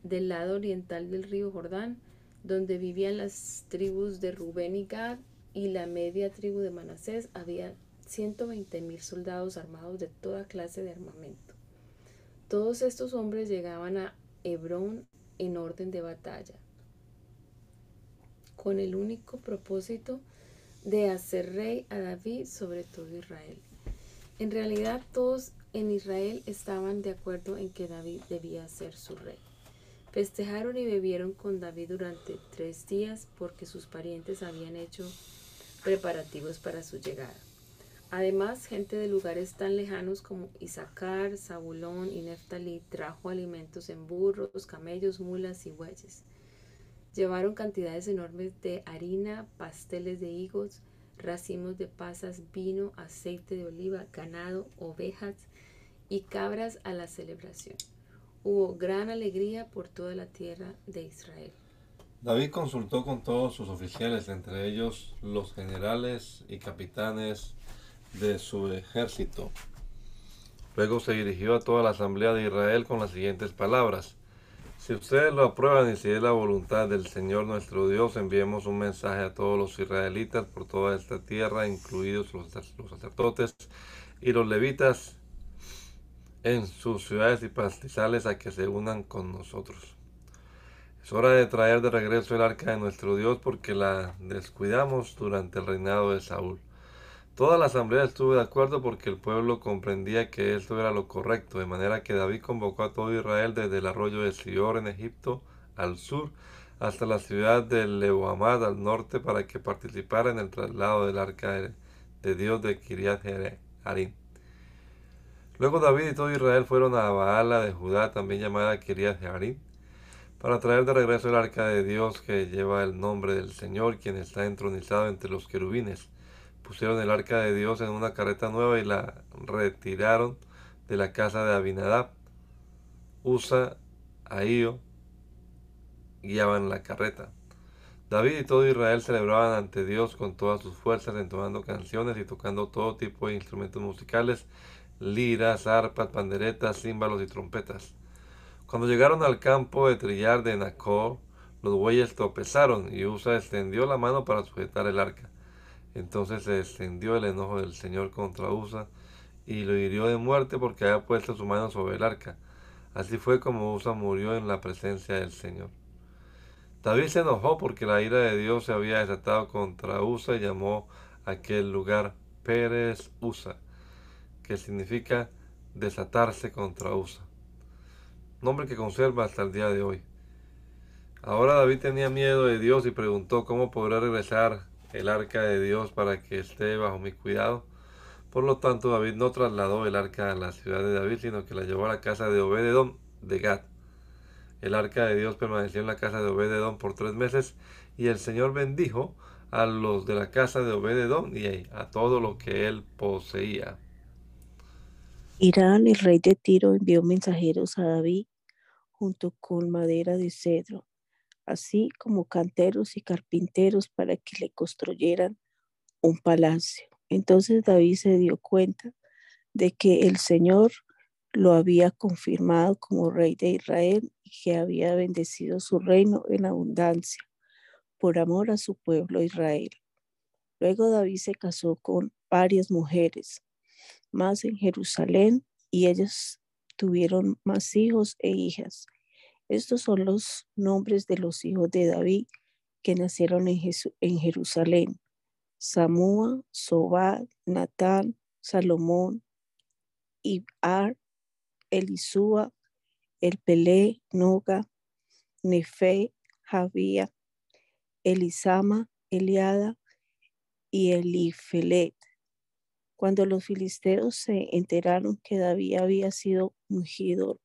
Del lado oriental del río Jordán, donde vivían las tribus de Rubén y Gad y la media tribu de Manasés, había 120 mil soldados armados de toda clase de armamento. Todos estos hombres llegaban a Hebrón en orden de batalla, con el único propósito de hacer rey a David sobre todo Israel. En realidad todos en Israel estaban de acuerdo en que David debía ser su rey. Festejaron y bebieron con David durante tres días porque sus parientes habían hecho preparativos para su llegada. Además, gente de lugares tan lejanos como Isaacar, Zabulón y Neftalí trajo alimentos en burros, camellos, mulas y bueyes. Llevaron cantidades enormes de harina, pasteles de higos, racimos de pasas, vino, aceite de oliva, ganado, ovejas y cabras a la celebración. Hubo gran alegría por toda la tierra de Israel. David consultó con todos sus oficiales, entre ellos los generales y capitanes de su ejército. Luego se dirigió a toda la asamblea de Israel con las siguientes palabras. Si ustedes lo aprueban y si es la voluntad del Señor nuestro Dios, enviemos un mensaje a todos los israelitas por toda esta tierra, incluidos los, sacerdotes y los levitas en sus ciudades y pastizales a que se unan con nosotros. Es hora de traer de regreso el arca de nuestro Dios porque la descuidamos durante el reinado de Saúl. Toda la asamblea estuvo de acuerdo porque el pueblo comprendía que esto era lo correcto, de manera que David convocó a todo Israel desde el arroyo de Sior en Egipto al sur hasta la ciudad de Leboamad al norte para que participara en el traslado del arca de Dios de Kiriat Harim. Luego David y todo Israel fueron a Baala de Judá, también llamada Kiriat Harim, para traer de regreso el arca de Dios que lleva el nombre del Señor, quien está entronizado entre los querubines pusieron el arca de Dios en una carreta nueva y la retiraron de la casa de Abinadab. Usa, Ahío guiaban la carreta. David y todo Israel celebraban ante Dios con todas sus fuerzas, entonando canciones y tocando todo tipo de instrumentos musicales, liras, arpas, panderetas, címbalos y trompetas. Cuando llegaron al campo de trillar de Nacor, los bueyes tropezaron y Usa extendió la mano para sujetar el arca. Entonces se extendió el enojo del Señor contra Usa y lo hirió de muerte porque había puesto su mano sobre el arca. Así fue como Usa murió en la presencia del Señor. David se enojó porque la ira de Dios se había desatado contra Usa y llamó aquel lugar Pérez Usa, que significa desatarse contra Usa. Nombre que conserva hasta el día de hoy. Ahora David tenía miedo de Dios y preguntó cómo podrá regresar el arca de Dios para que esté bajo mi cuidado. Por lo tanto, David no trasladó el arca a la ciudad de David, sino que la llevó a la casa de Obededón de Gad. El arca de Dios permaneció en la casa de Obededón por tres meses y el Señor bendijo a los de la casa de Obededón y a todo lo que él poseía. Irán, el rey de Tiro, envió mensajeros a David junto con madera de cedro así como canteros y carpinteros para que le construyeran un palacio. Entonces David se dio cuenta de que el Señor lo había confirmado como rey de Israel y que había bendecido su reino en abundancia por amor a su pueblo Israel. Luego David se casó con varias mujeres más en Jerusalén y ellas tuvieron más hijos e hijas. Estos son los nombres de los hijos de David que nacieron en, Jerusalén. Samúa, Sobad, Natán, Salomón, Ibar, Elisúa, El Pelé, Noga, Nefe, Javía, Elisama, Eliada y Elifelet. Cuando los filisteos se enteraron que David había sido ungido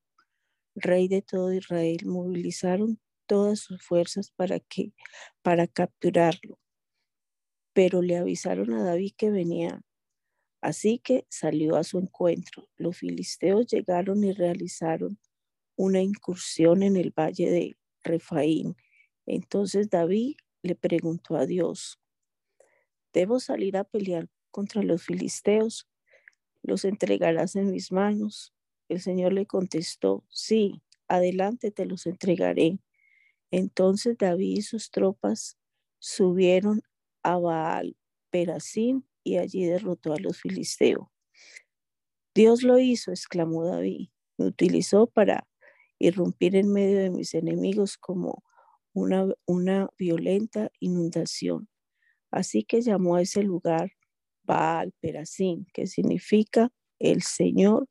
rey de todo Israel, movilizaron todas sus fuerzas para que para capturarlo. Pero le avisaron a David que venía. Así que salió a su encuentro. Los filisteos llegaron y realizaron una incursión en el valle de Refaín. Entonces David le preguntó a Dios, ¿debo salir a pelear contra los filisteos? ¿Los entregarás en mis manos? El Señor le contestó, sí, adelante te los entregaré. Entonces David y sus tropas subieron a Baal Perasim y allí derrotó a los filisteos. Dios lo hizo, exclamó David. Me utilizó para irrumpir en medio de mis enemigos como una, una violenta inundación. Así que llamó a ese lugar Baal Perasim, que significa el Señor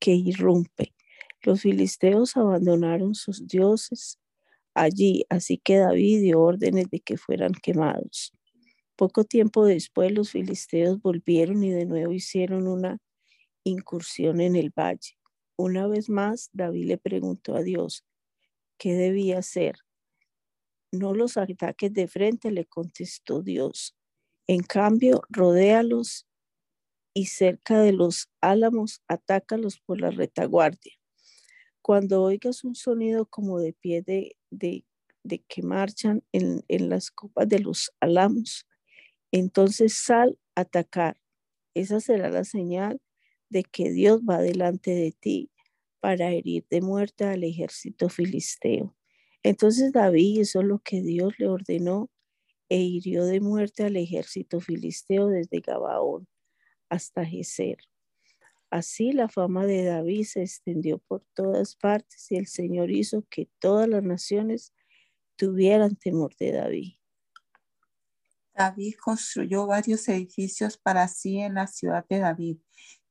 que irrumpe. Los filisteos abandonaron sus dioses allí, así que David dio órdenes de que fueran quemados. Poco tiempo después los filisteos volvieron y de nuevo hicieron una incursión en el valle. Una vez más, David le preguntó a Dios qué debía hacer. No los ataques de frente, le contestó Dios. En cambio, rodéalos y cerca de los álamos, atácalos por la retaguardia. Cuando oigas un sonido como de pie de, de, que marchan en, en las copas de los álamos, entonces sal a atacar. Esa será la señal de que Dios va delante de ti para herir de muerte al ejército filisteo. Entonces David hizo lo que Dios le ordenó e hirió de muerte al ejército filisteo desde Gabaón hasta Geser. Así la fama de David se extendió por todas partes y el Señor hizo que todas las naciones tuvieran temor de David. David construyó varios edificios para sí en la ciudad de David.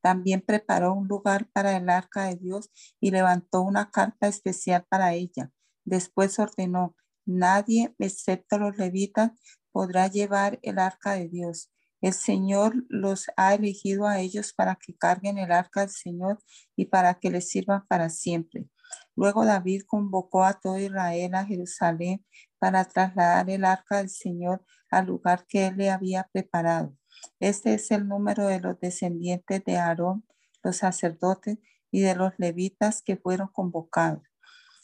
También preparó un lugar para el arca de Dios y levantó una carta especial para ella. Después ordenó, nadie excepto los levitas podrá llevar el arca de Dios. El Señor los ha elegido a ellos para que carguen el arca del Señor y para que les sirvan para siempre. Luego David convocó a todo Israel a Jerusalén para trasladar el arca del Señor al lugar que él le había preparado. Este es el número de los descendientes de Aarón, los sacerdotes y de los levitas que fueron convocados.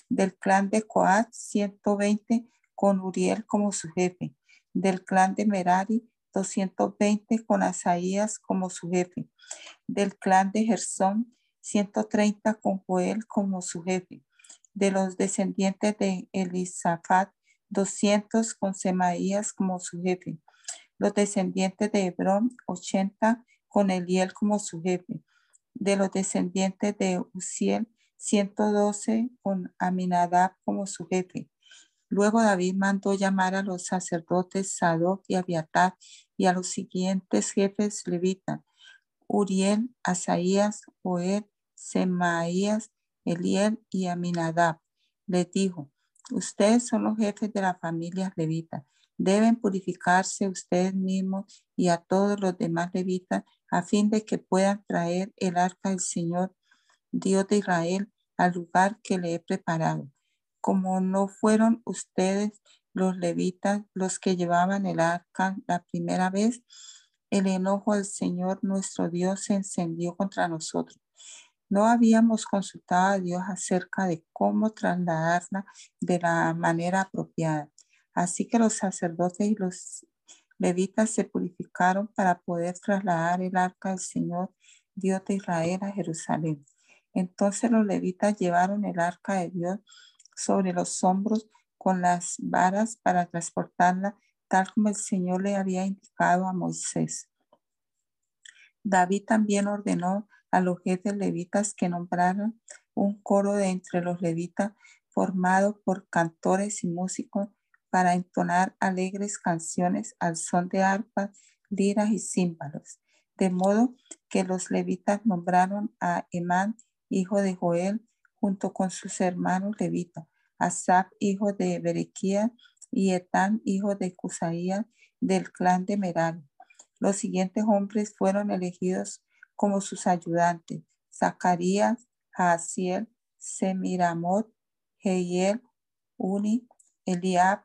Del clan de Coat, 120 con Uriel como su jefe. Del clan de Merari, 220 con Asaías como su jefe. Del clan de Gersón, 130 con Joel como su jefe. De los descendientes de Elisafat, 200 con Semaías como su jefe los descendientes de Hebrón, 80, con Eliel como su jefe. De los descendientes de Uziel, 112, con Aminadab como su jefe. Luego David mandó llamar a los sacerdotes Sadoc y Abiatar y a los siguientes jefes levitas, Uriel, Asaías, Joel, Semaías, Eliel y Aminadab. Les dijo, ustedes son los jefes de las familias levitas Deben purificarse ustedes mismos y a todos los demás levitas a fin de que puedan traer el arca del Señor, Dios de Israel, al lugar que le he preparado. Como no fueron ustedes los levitas los que llevaban el arca la primera vez, el enojo del Señor nuestro Dios se encendió contra nosotros. No habíamos consultado a Dios acerca de cómo trasladarla de la manera apropiada. Así que los sacerdotes y los levitas se purificaron para poder trasladar el arca del Señor, Dios de Israel, a Jerusalén. Entonces los levitas llevaron el arca de Dios sobre los hombros con las varas para transportarla, tal como el Señor le había indicado a Moisés. David también ordenó a los jefes levitas que nombraran un coro de entre los levitas formado por cantores y músicos para entonar alegres canciones al son de arpas, liras y címbalos. De modo que los levitas nombraron a Emán, hijo de Joel, junto con sus hermanos levitas, Asaf, hijo de Berequía, y Etán, hijo de Cusaía, del clan de Meral. Los siguientes hombres fueron elegidos como sus ayudantes, Zacarías, Jaasiel, Semiramot, Jehiel, Uni, Eliab,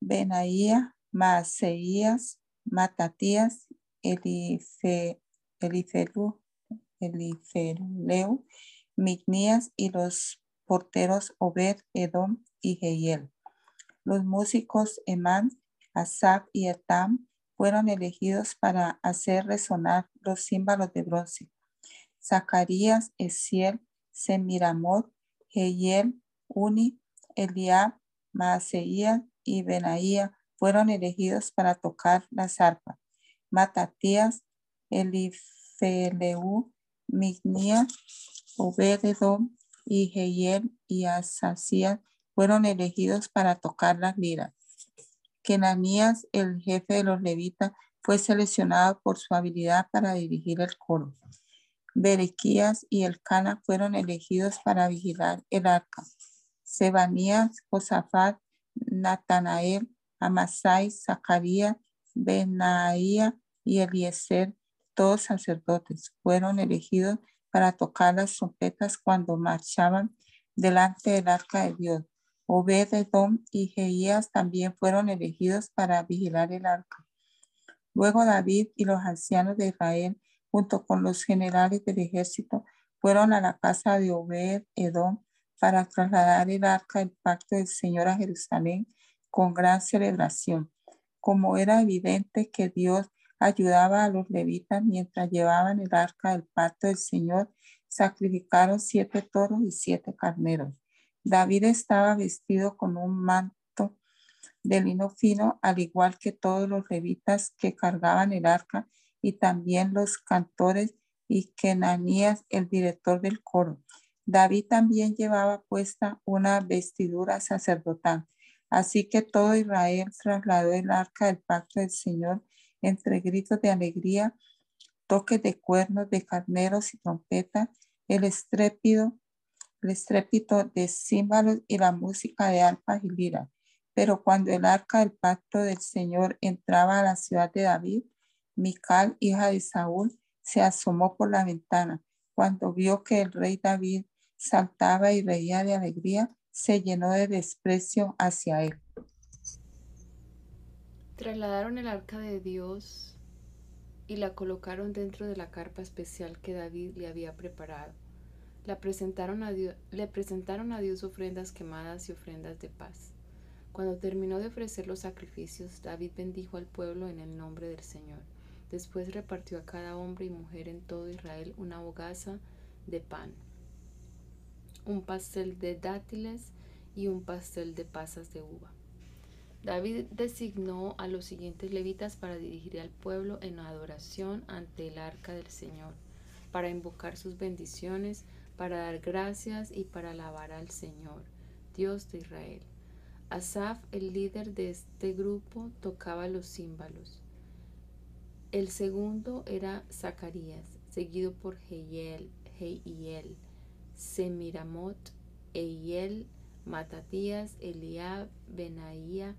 Benaía, Maaseías, Matatías, Elife, Elifeleu, Mignías y los porteros Obed, Edom y Jehiel. Los músicos Emán, Asaf y Etam fueron elegidos para hacer resonar los címbalos de bronce. Zacarías, Esiel, Semiramot, Jehiel, Uni, Eliab, Maaseías y Benaía fueron elegidos para tocar la zarpa. Matatías, Elifeleu, Mignías, Obededom y Jehiel y Asasías fueron elegidos para tocar las liras. Kenanías, el jefe de los levitas, fue seleccionado por su habilidad para dirigir el coro. Berequías y el Cana fueron elegidos para vigilar el arca. Sebanías, Josafat, Natanael, Amasai, Zacarías, Benaía y Eliezer, todos sacerdotes, fueron elegidos para tocar las trompetas cuando marchaban delante del arca de Dios. Obed-Edom y Jeías también fueron elegidos para vigilar el arca. Luego David y los ancianos de Israel, junto con los generales del ejército, fueron a la casa de Obed-Edom para trasladar el arca del pacto del Señor a Jerusalén con gran celebración. Como era evidente que Dios ayudaba a los levitas mientras llevaban el arca del pacto del Señor, sacrificaron siete toros y siete carneros. David estaba vestido con un manto de lino fino, al igual que todos los levitas que cargaban el arca y también los cantores y Kenanías, el director del coro. David también llevaba puesta una vestidura sacerdotal. Así que todo Israel trasladó el arca del pacto del Señor entre gritos de alegría, toques de cuernos de carneros y trompetas, el estrépito, el estrépito de címbalos y la música de alpas y lira. Pero cuando el arca del pacto del Señor entraba a la ciudad de David, Mical, hija de Saúl, se asomó por la ventana. Cuando vio que el rey David saltaba y reía de alegría, se llenó de desprecio hacia él. Trasladaron el arca de Dios y la colocaron dentro de la carpa especial que David le había preparado. La presentaron a Dios, le presentaron a Dios ofrendas quemadas y ofrendas de paz. Cuando terminó de ofrecer los sacrificios, David bendijo al pueblo en el nombre del Señor. Después repartió a cada hombre y mujer en todo Israel una hogaza de pan, un pastel de dátiles y un pastel de pasas de uva. David designó a los siguientes levitas para dirigir al pueblo en adoración ante el arca del Señor, para invocar sus bendiciones, para dar gracias y para alabar al Señor, Dios de Israel. Asaf, el líder de este grupo, tocaba los címbalos. El segundo era Zacarías, seguido por Jehiel, Jehiel, Semiramot, Eiel, Matatías, Eliab, Benaía,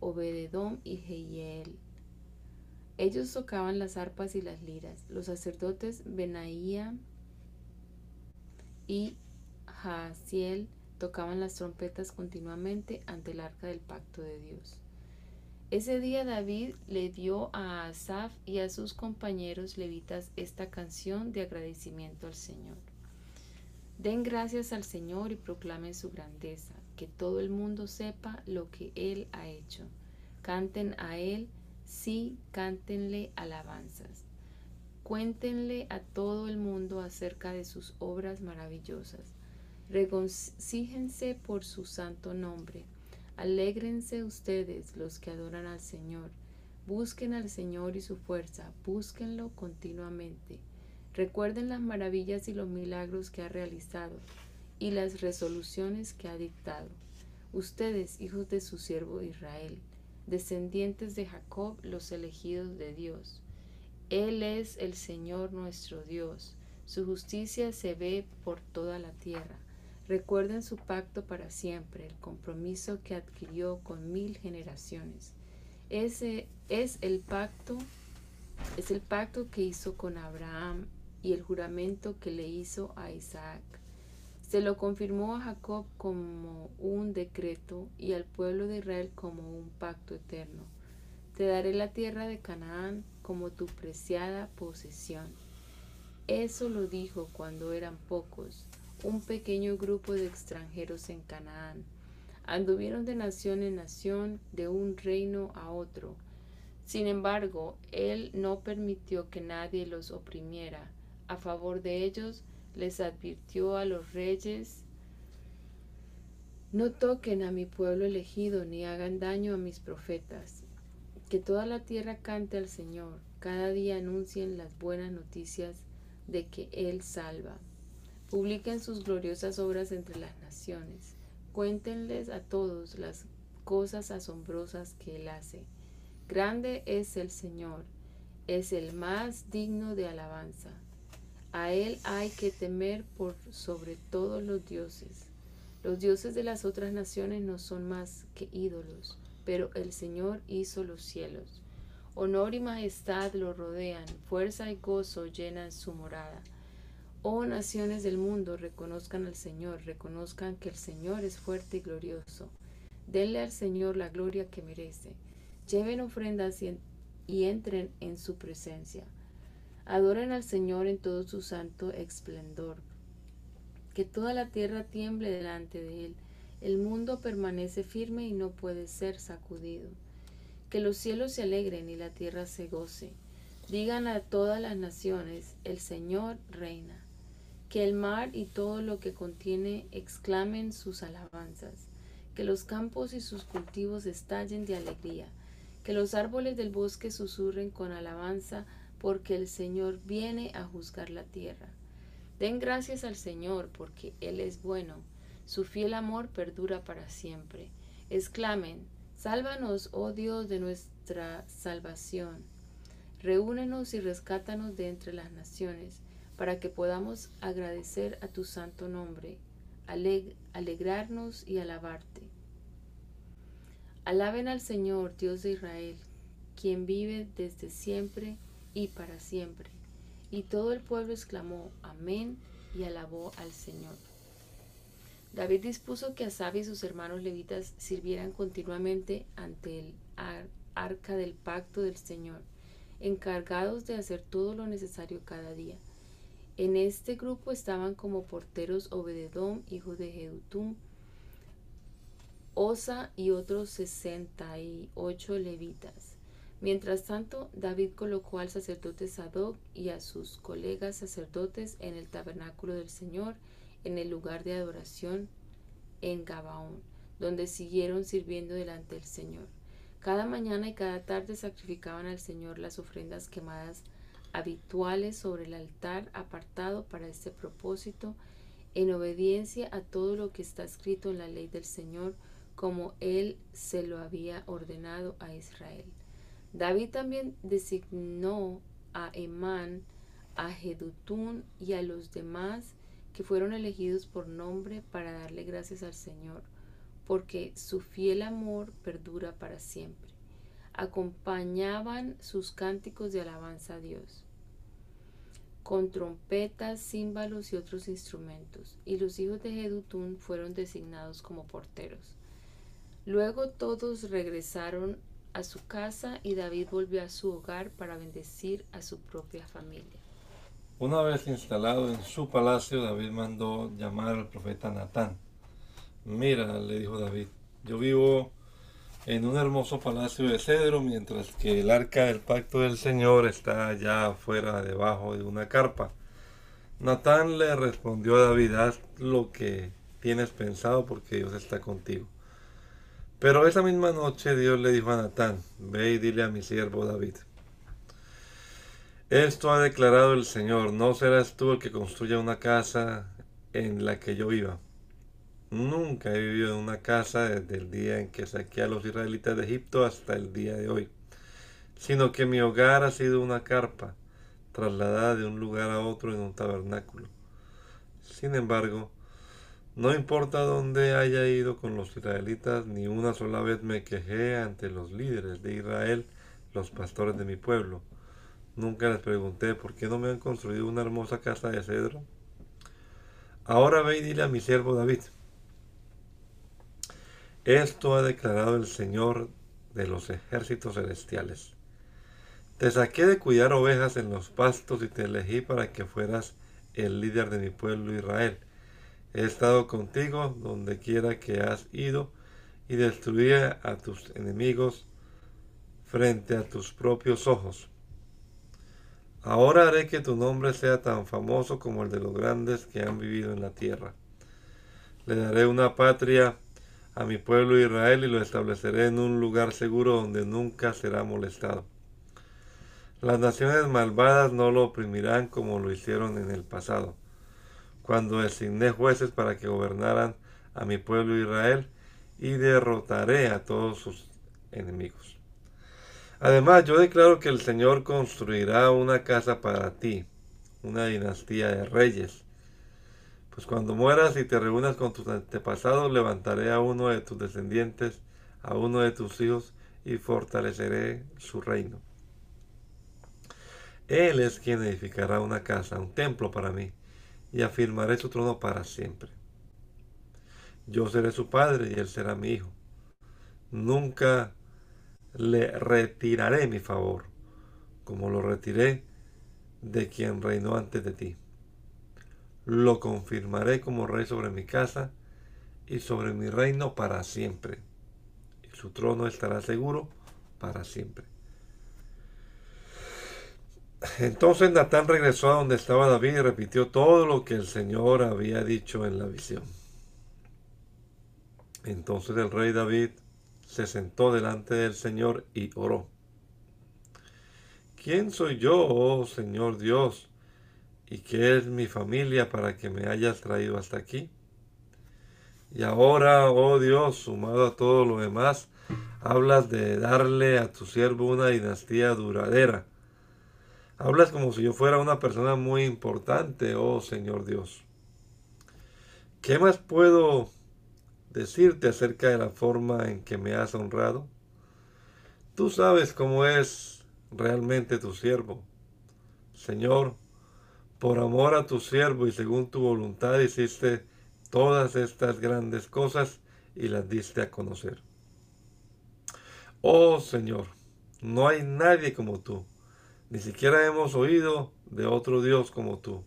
Obededom y Jehiel. Ellos tocaban las arpas y las liras. Los sacerdotes Benaía y Jaasiel tocaban las trompetas continuamente ante el arca del pacto de Dios. Ese día David le dio a Asaf y a sus compañeros levitas esta canción de agradecimiento al Señor. Den gracias al Señor y proclamen su grandeza que todo el mundo sepa lo que Él ha hecho. Canten a Él, sí, cántenle alabanzas. Cuéntenle a todo el mundo acerca de sus obras maravillosas. Regocíjense por su santo nombre. Alégrense ustedes los que adoran al Señor. Busquen al Señor y su fuerza, búsquenlo continuamente. Recuerden las maravillas y los milagros que ha realizado y las resoluciones que ha dictado. Ustedes, hijos de su siervo Israel, descendientes de Jacob, los elegidos de Dios. Él es el Señor nuestro Dios. Su justicia se ve por toda la tierra. Recuerden su pacto para siempre, el compromiso que adquirió con mil generaciones. Ese es el pacto, es el pacto que hizo con Abraham y el juramento que le hizo a Isaac. Se lo confirmó a Jacob como un decreto y al pueblo de Israel como un pacto eterno. Te daré la tierra de Canaán como tu preciada posesión. Eso lo dijo cuando eran pocos, un pequeño grupo de extranjeros en Canaán. Anduvieron de nación en nación, de un reino a otro. Sin embargo, él no permitió que nadie los oprimiera. A favor de ellos, les advirtió a los reyes, no toquen a mi pueblo elegido ni hagan daño a mis profetas. Que toda la tierra cante al Señor, cada día anuncien las buenas noticias de que Él salva. Publiquen sus gloriosas obras entre las naciones. Cuéntenles a todos las cosas asombrosas que Él hace. Grande es el Señor, es el más digno de alabanza. A Él hay que temer por sobre todos los dioses. Los dioses de las otras naciones no son más que ídolos, pero el Señor hizo los cielos. Honor y majestad lo rodean, fuerza y gozo llenan su morada. Oh naciones del mundo, reconozcan al Señor, reconozcan que el Señor es fuerte y glorioso. Denle al Señor la gloria que merece. Lleven ofrendas y, y entren en su presencia. Adoren al Señor en todo su santo esplendor. Que toda la tierra tiemble delante de Él. El mundo permanece firme y no puede ser sacudido. Que los cielos se alegren y la tierra se goce. Digan a todas las naciones, el Señor reina. Que el mar y todo lo que contiene exclamen sus alabanzas. Que los campos y sus cultivos estallen de alegría. Que los árboles del bosque susurren con alabanza porque el Señor viene a juzgar la tierra. Den gracias al Señor, porque Él es bueno. Su fiel amor perdura para siempre. Exclamen, Sálvanos, oh Dios, de nuestra salvación. Reúnenos y rescátanos de entre las naciones, para que podamos agradecer a tu santo nombre, alegrarnos y alabarte. Alaben al Señor, Dios de Israel, quien vive desde siempre y para siempre. Y todo el pueblo exclamó, Amén, y alabó al Señor. David dispuso que Asab y sus hermanos levitas sirvieran continuamente ante el arca del pacto del Señor, encargados de hacer todo lo necesario cada día. En este grupo estaban como porteros Obededom, hijo de Jedutum, Osa y otros sesenta y ocho levitas. Mientras tanto, David colocó al sacerdote Sadoc y a sus colegas sacerdotes en el tabernáculo del Señor, en el lugar de adoración en Gabaón, donde siguieron sirviendo delante del Señor. Cada mañana y cada tarde sacrificaban al Señor las ofrendas quemadas habituales sobre el altar apartado para este propósito, en obediencia a todo lo que está escrito en la ley del Señor, como Él se lo había ordenado a Israel. David también designó a Emán, a Jedutún y a los demás que fueron elegidos por nombre para darle gracias al Señor, porque su fiel amor perdura para siempre. Acompañaban sus cánticos de alabanza a Dios con trompetas, címbalos y otros instrumentos, y los hijos de Jedutún fueron designados como porteros. Luego todos regresaron a su casa y David volvió a su hogar para bendecir a su propia familia. Una vez instalado en su palacio, David mandó llamar al profeta Natán. Mira, le dijo David, yo vivo en un hermoso palacio de cedro, mientras que el arca del pacto del Señor está allá afuera, debajo de una carpa. Natán le respondió a David, haz lo que tienes pensado porque Dios está contigo. Pero esa misma noche Dios le dijo a Natán, ve y dile a mi siervo David. Esto ha declarado el Señor, no serás tú el que construya una casa en la que yo viva. Nunca he vivido en una casa desde el día en que saqué a los israelitas de Egipto hasta el día de hoy, sino que mi hogar ha sido una carpa, trasladada de un lugar a otro en un tabernáculo. Sin embargo, no importa dónde haya ido con los israelitas, ni una sola vez me quejé ante los líderes de Israel, los pastores de mi pueblo. Nunca les pregunté por qué no me han construido una hermosa casa de cedro. Ahora ve y dile a mi siervo David. Esto ha declarado el Señor de los ejércitos celestiales. Te saqué de cuidar ovejas en los pastos y te elegí para que fueras el líder de mi pueblo Israel He estado contigo donde quiera que has ido y destruí a tus enemigos frente a tus propios ojos. Ahora haré que tu nombre sea tan famoso como el de los grandes que han vivido en la tierra. Le daré una patria a mi pueblo Israel y lo estableceré en un lugar seguro donde nunca será molestado. Las naciones malvadas no lo oprimirán como lo hicieron en el pasado, cuando designé jueces para que gobernaran a mi pueblo Israel y derrotaré a todos sus enemigos. Además, yo declaro que el Señor construirá una casa para ti, una dinastía de reyes. Pues cuando mueras y te reúnas con tus antepasados, levantaré a uno de tus descendientes, a uno de tus hijos, y fortaleceré su reino. Él es quien edificará una casa, un templo para mí, y afirmaré su trono para siempre. Yo seré su padre y él será mi hijo. Nunca le retiraré mi favor, como lo retiré de quien reinó antes de ti. Lo confirmaré como rey sobre mi casa y sobre mi reino para siempre, y su trono estará seguro para siempre. Entonces Natán regresó a donde estaba David y repitió todo lo que el Señor había dicho en la visión. Entonces el rey David se sentó delante del Señor y oró. ¿Quién soy yo, oh Señor Dios? ¿Y qué es mi familia para que me hayas traído hasta aquí? Y ahora, oh Dios, sumado a todo lo demás, hablas de darle a tu siervo una dinastía duradera. Hablas como si yo fuera una persona muy importante, oh Señor Dios. ¿Qué más puedo decirte acerca de la forma en que me has honrado. Tú sabes cómo es realmente tu siervo. Señor, por amor a tu siervo y según tu voluntad hiciste todas estas grandes cosas y las diste a conocer. Oh Señor, no hay nadie como tú, ni siquiera hemos oído de otro Dios como tú.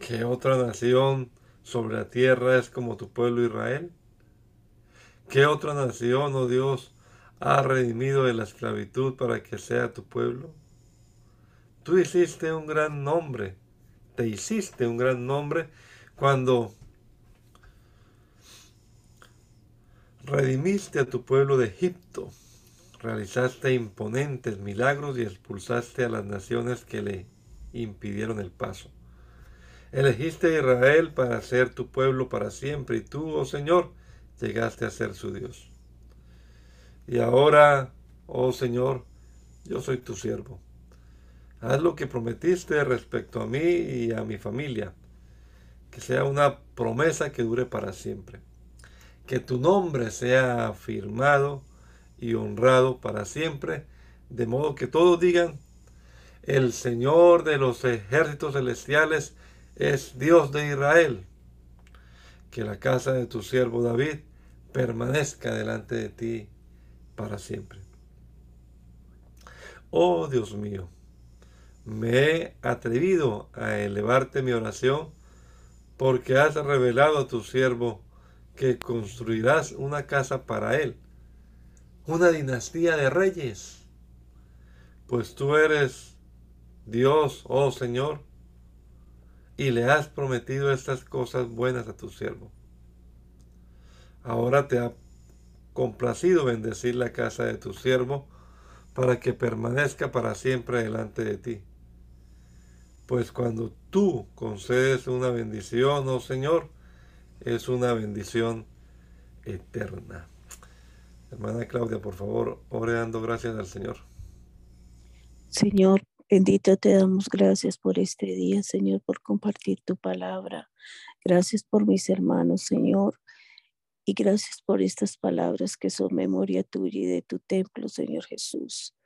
¿Qué otra nación sobre la tierra es como tu pueblo Israel? ¿Qué otra nación, oh Dios, ha redimido de la esclavitud para que sea tu pueblo? Tú hiciste un gran nombre, te hiciste un gran nombre cuando redimiste a tu pueblo de Egipto, realizaste imponentes milagros y expulsaste a las naciones que le impidieron el paso. Elegiste a Israel para ser tu pueblo para siempre y tú, oh Señor, llegaste a ser su Dios. Y ahora, oh Señor, yo soy tu siervo. Haz lo que prometiste respecto a mí y a mi familia. Que sea una promesa que dure para siempre. Que tu nombre sea afirmado y honrado para siempre, de modo que todos digan, el Señor de los ejércitos celestiales es Dios de Israel. Que la casa de tu siervo David permanezca delante de ti para siempre. Oh Dios mío, me he atrevido a elevarte mi oración porque has revelado a tu siervo que construirás una casa para él, una dinastía de reyes. Pues tú eres Dios, oh Señor, y le has prometido estas cosas buenas a tu siervo. Ahora te ha complacido bendecir la casa de tu siervo para que permanezca para siempre delante de ti. Pues cuando tú concedes una bendición, oh Señor, es una bendición eterna. Hermana Claudia, por favor, ore dando gracias al Señor. Señor, Bendito te damos gracias por este día, Señor, por compartir tu palabra. Gracias por mis hermanos, Señor. Y gracias por estas palabras que son memoria tuya y de tu templo, Señor Jesús.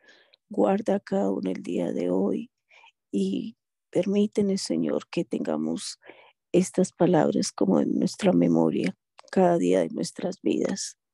Guarda cada uno el día de hoy y permítenos, Señor, que tengamos estas palabras como en nuestra memoria cada día de nuestras vidas.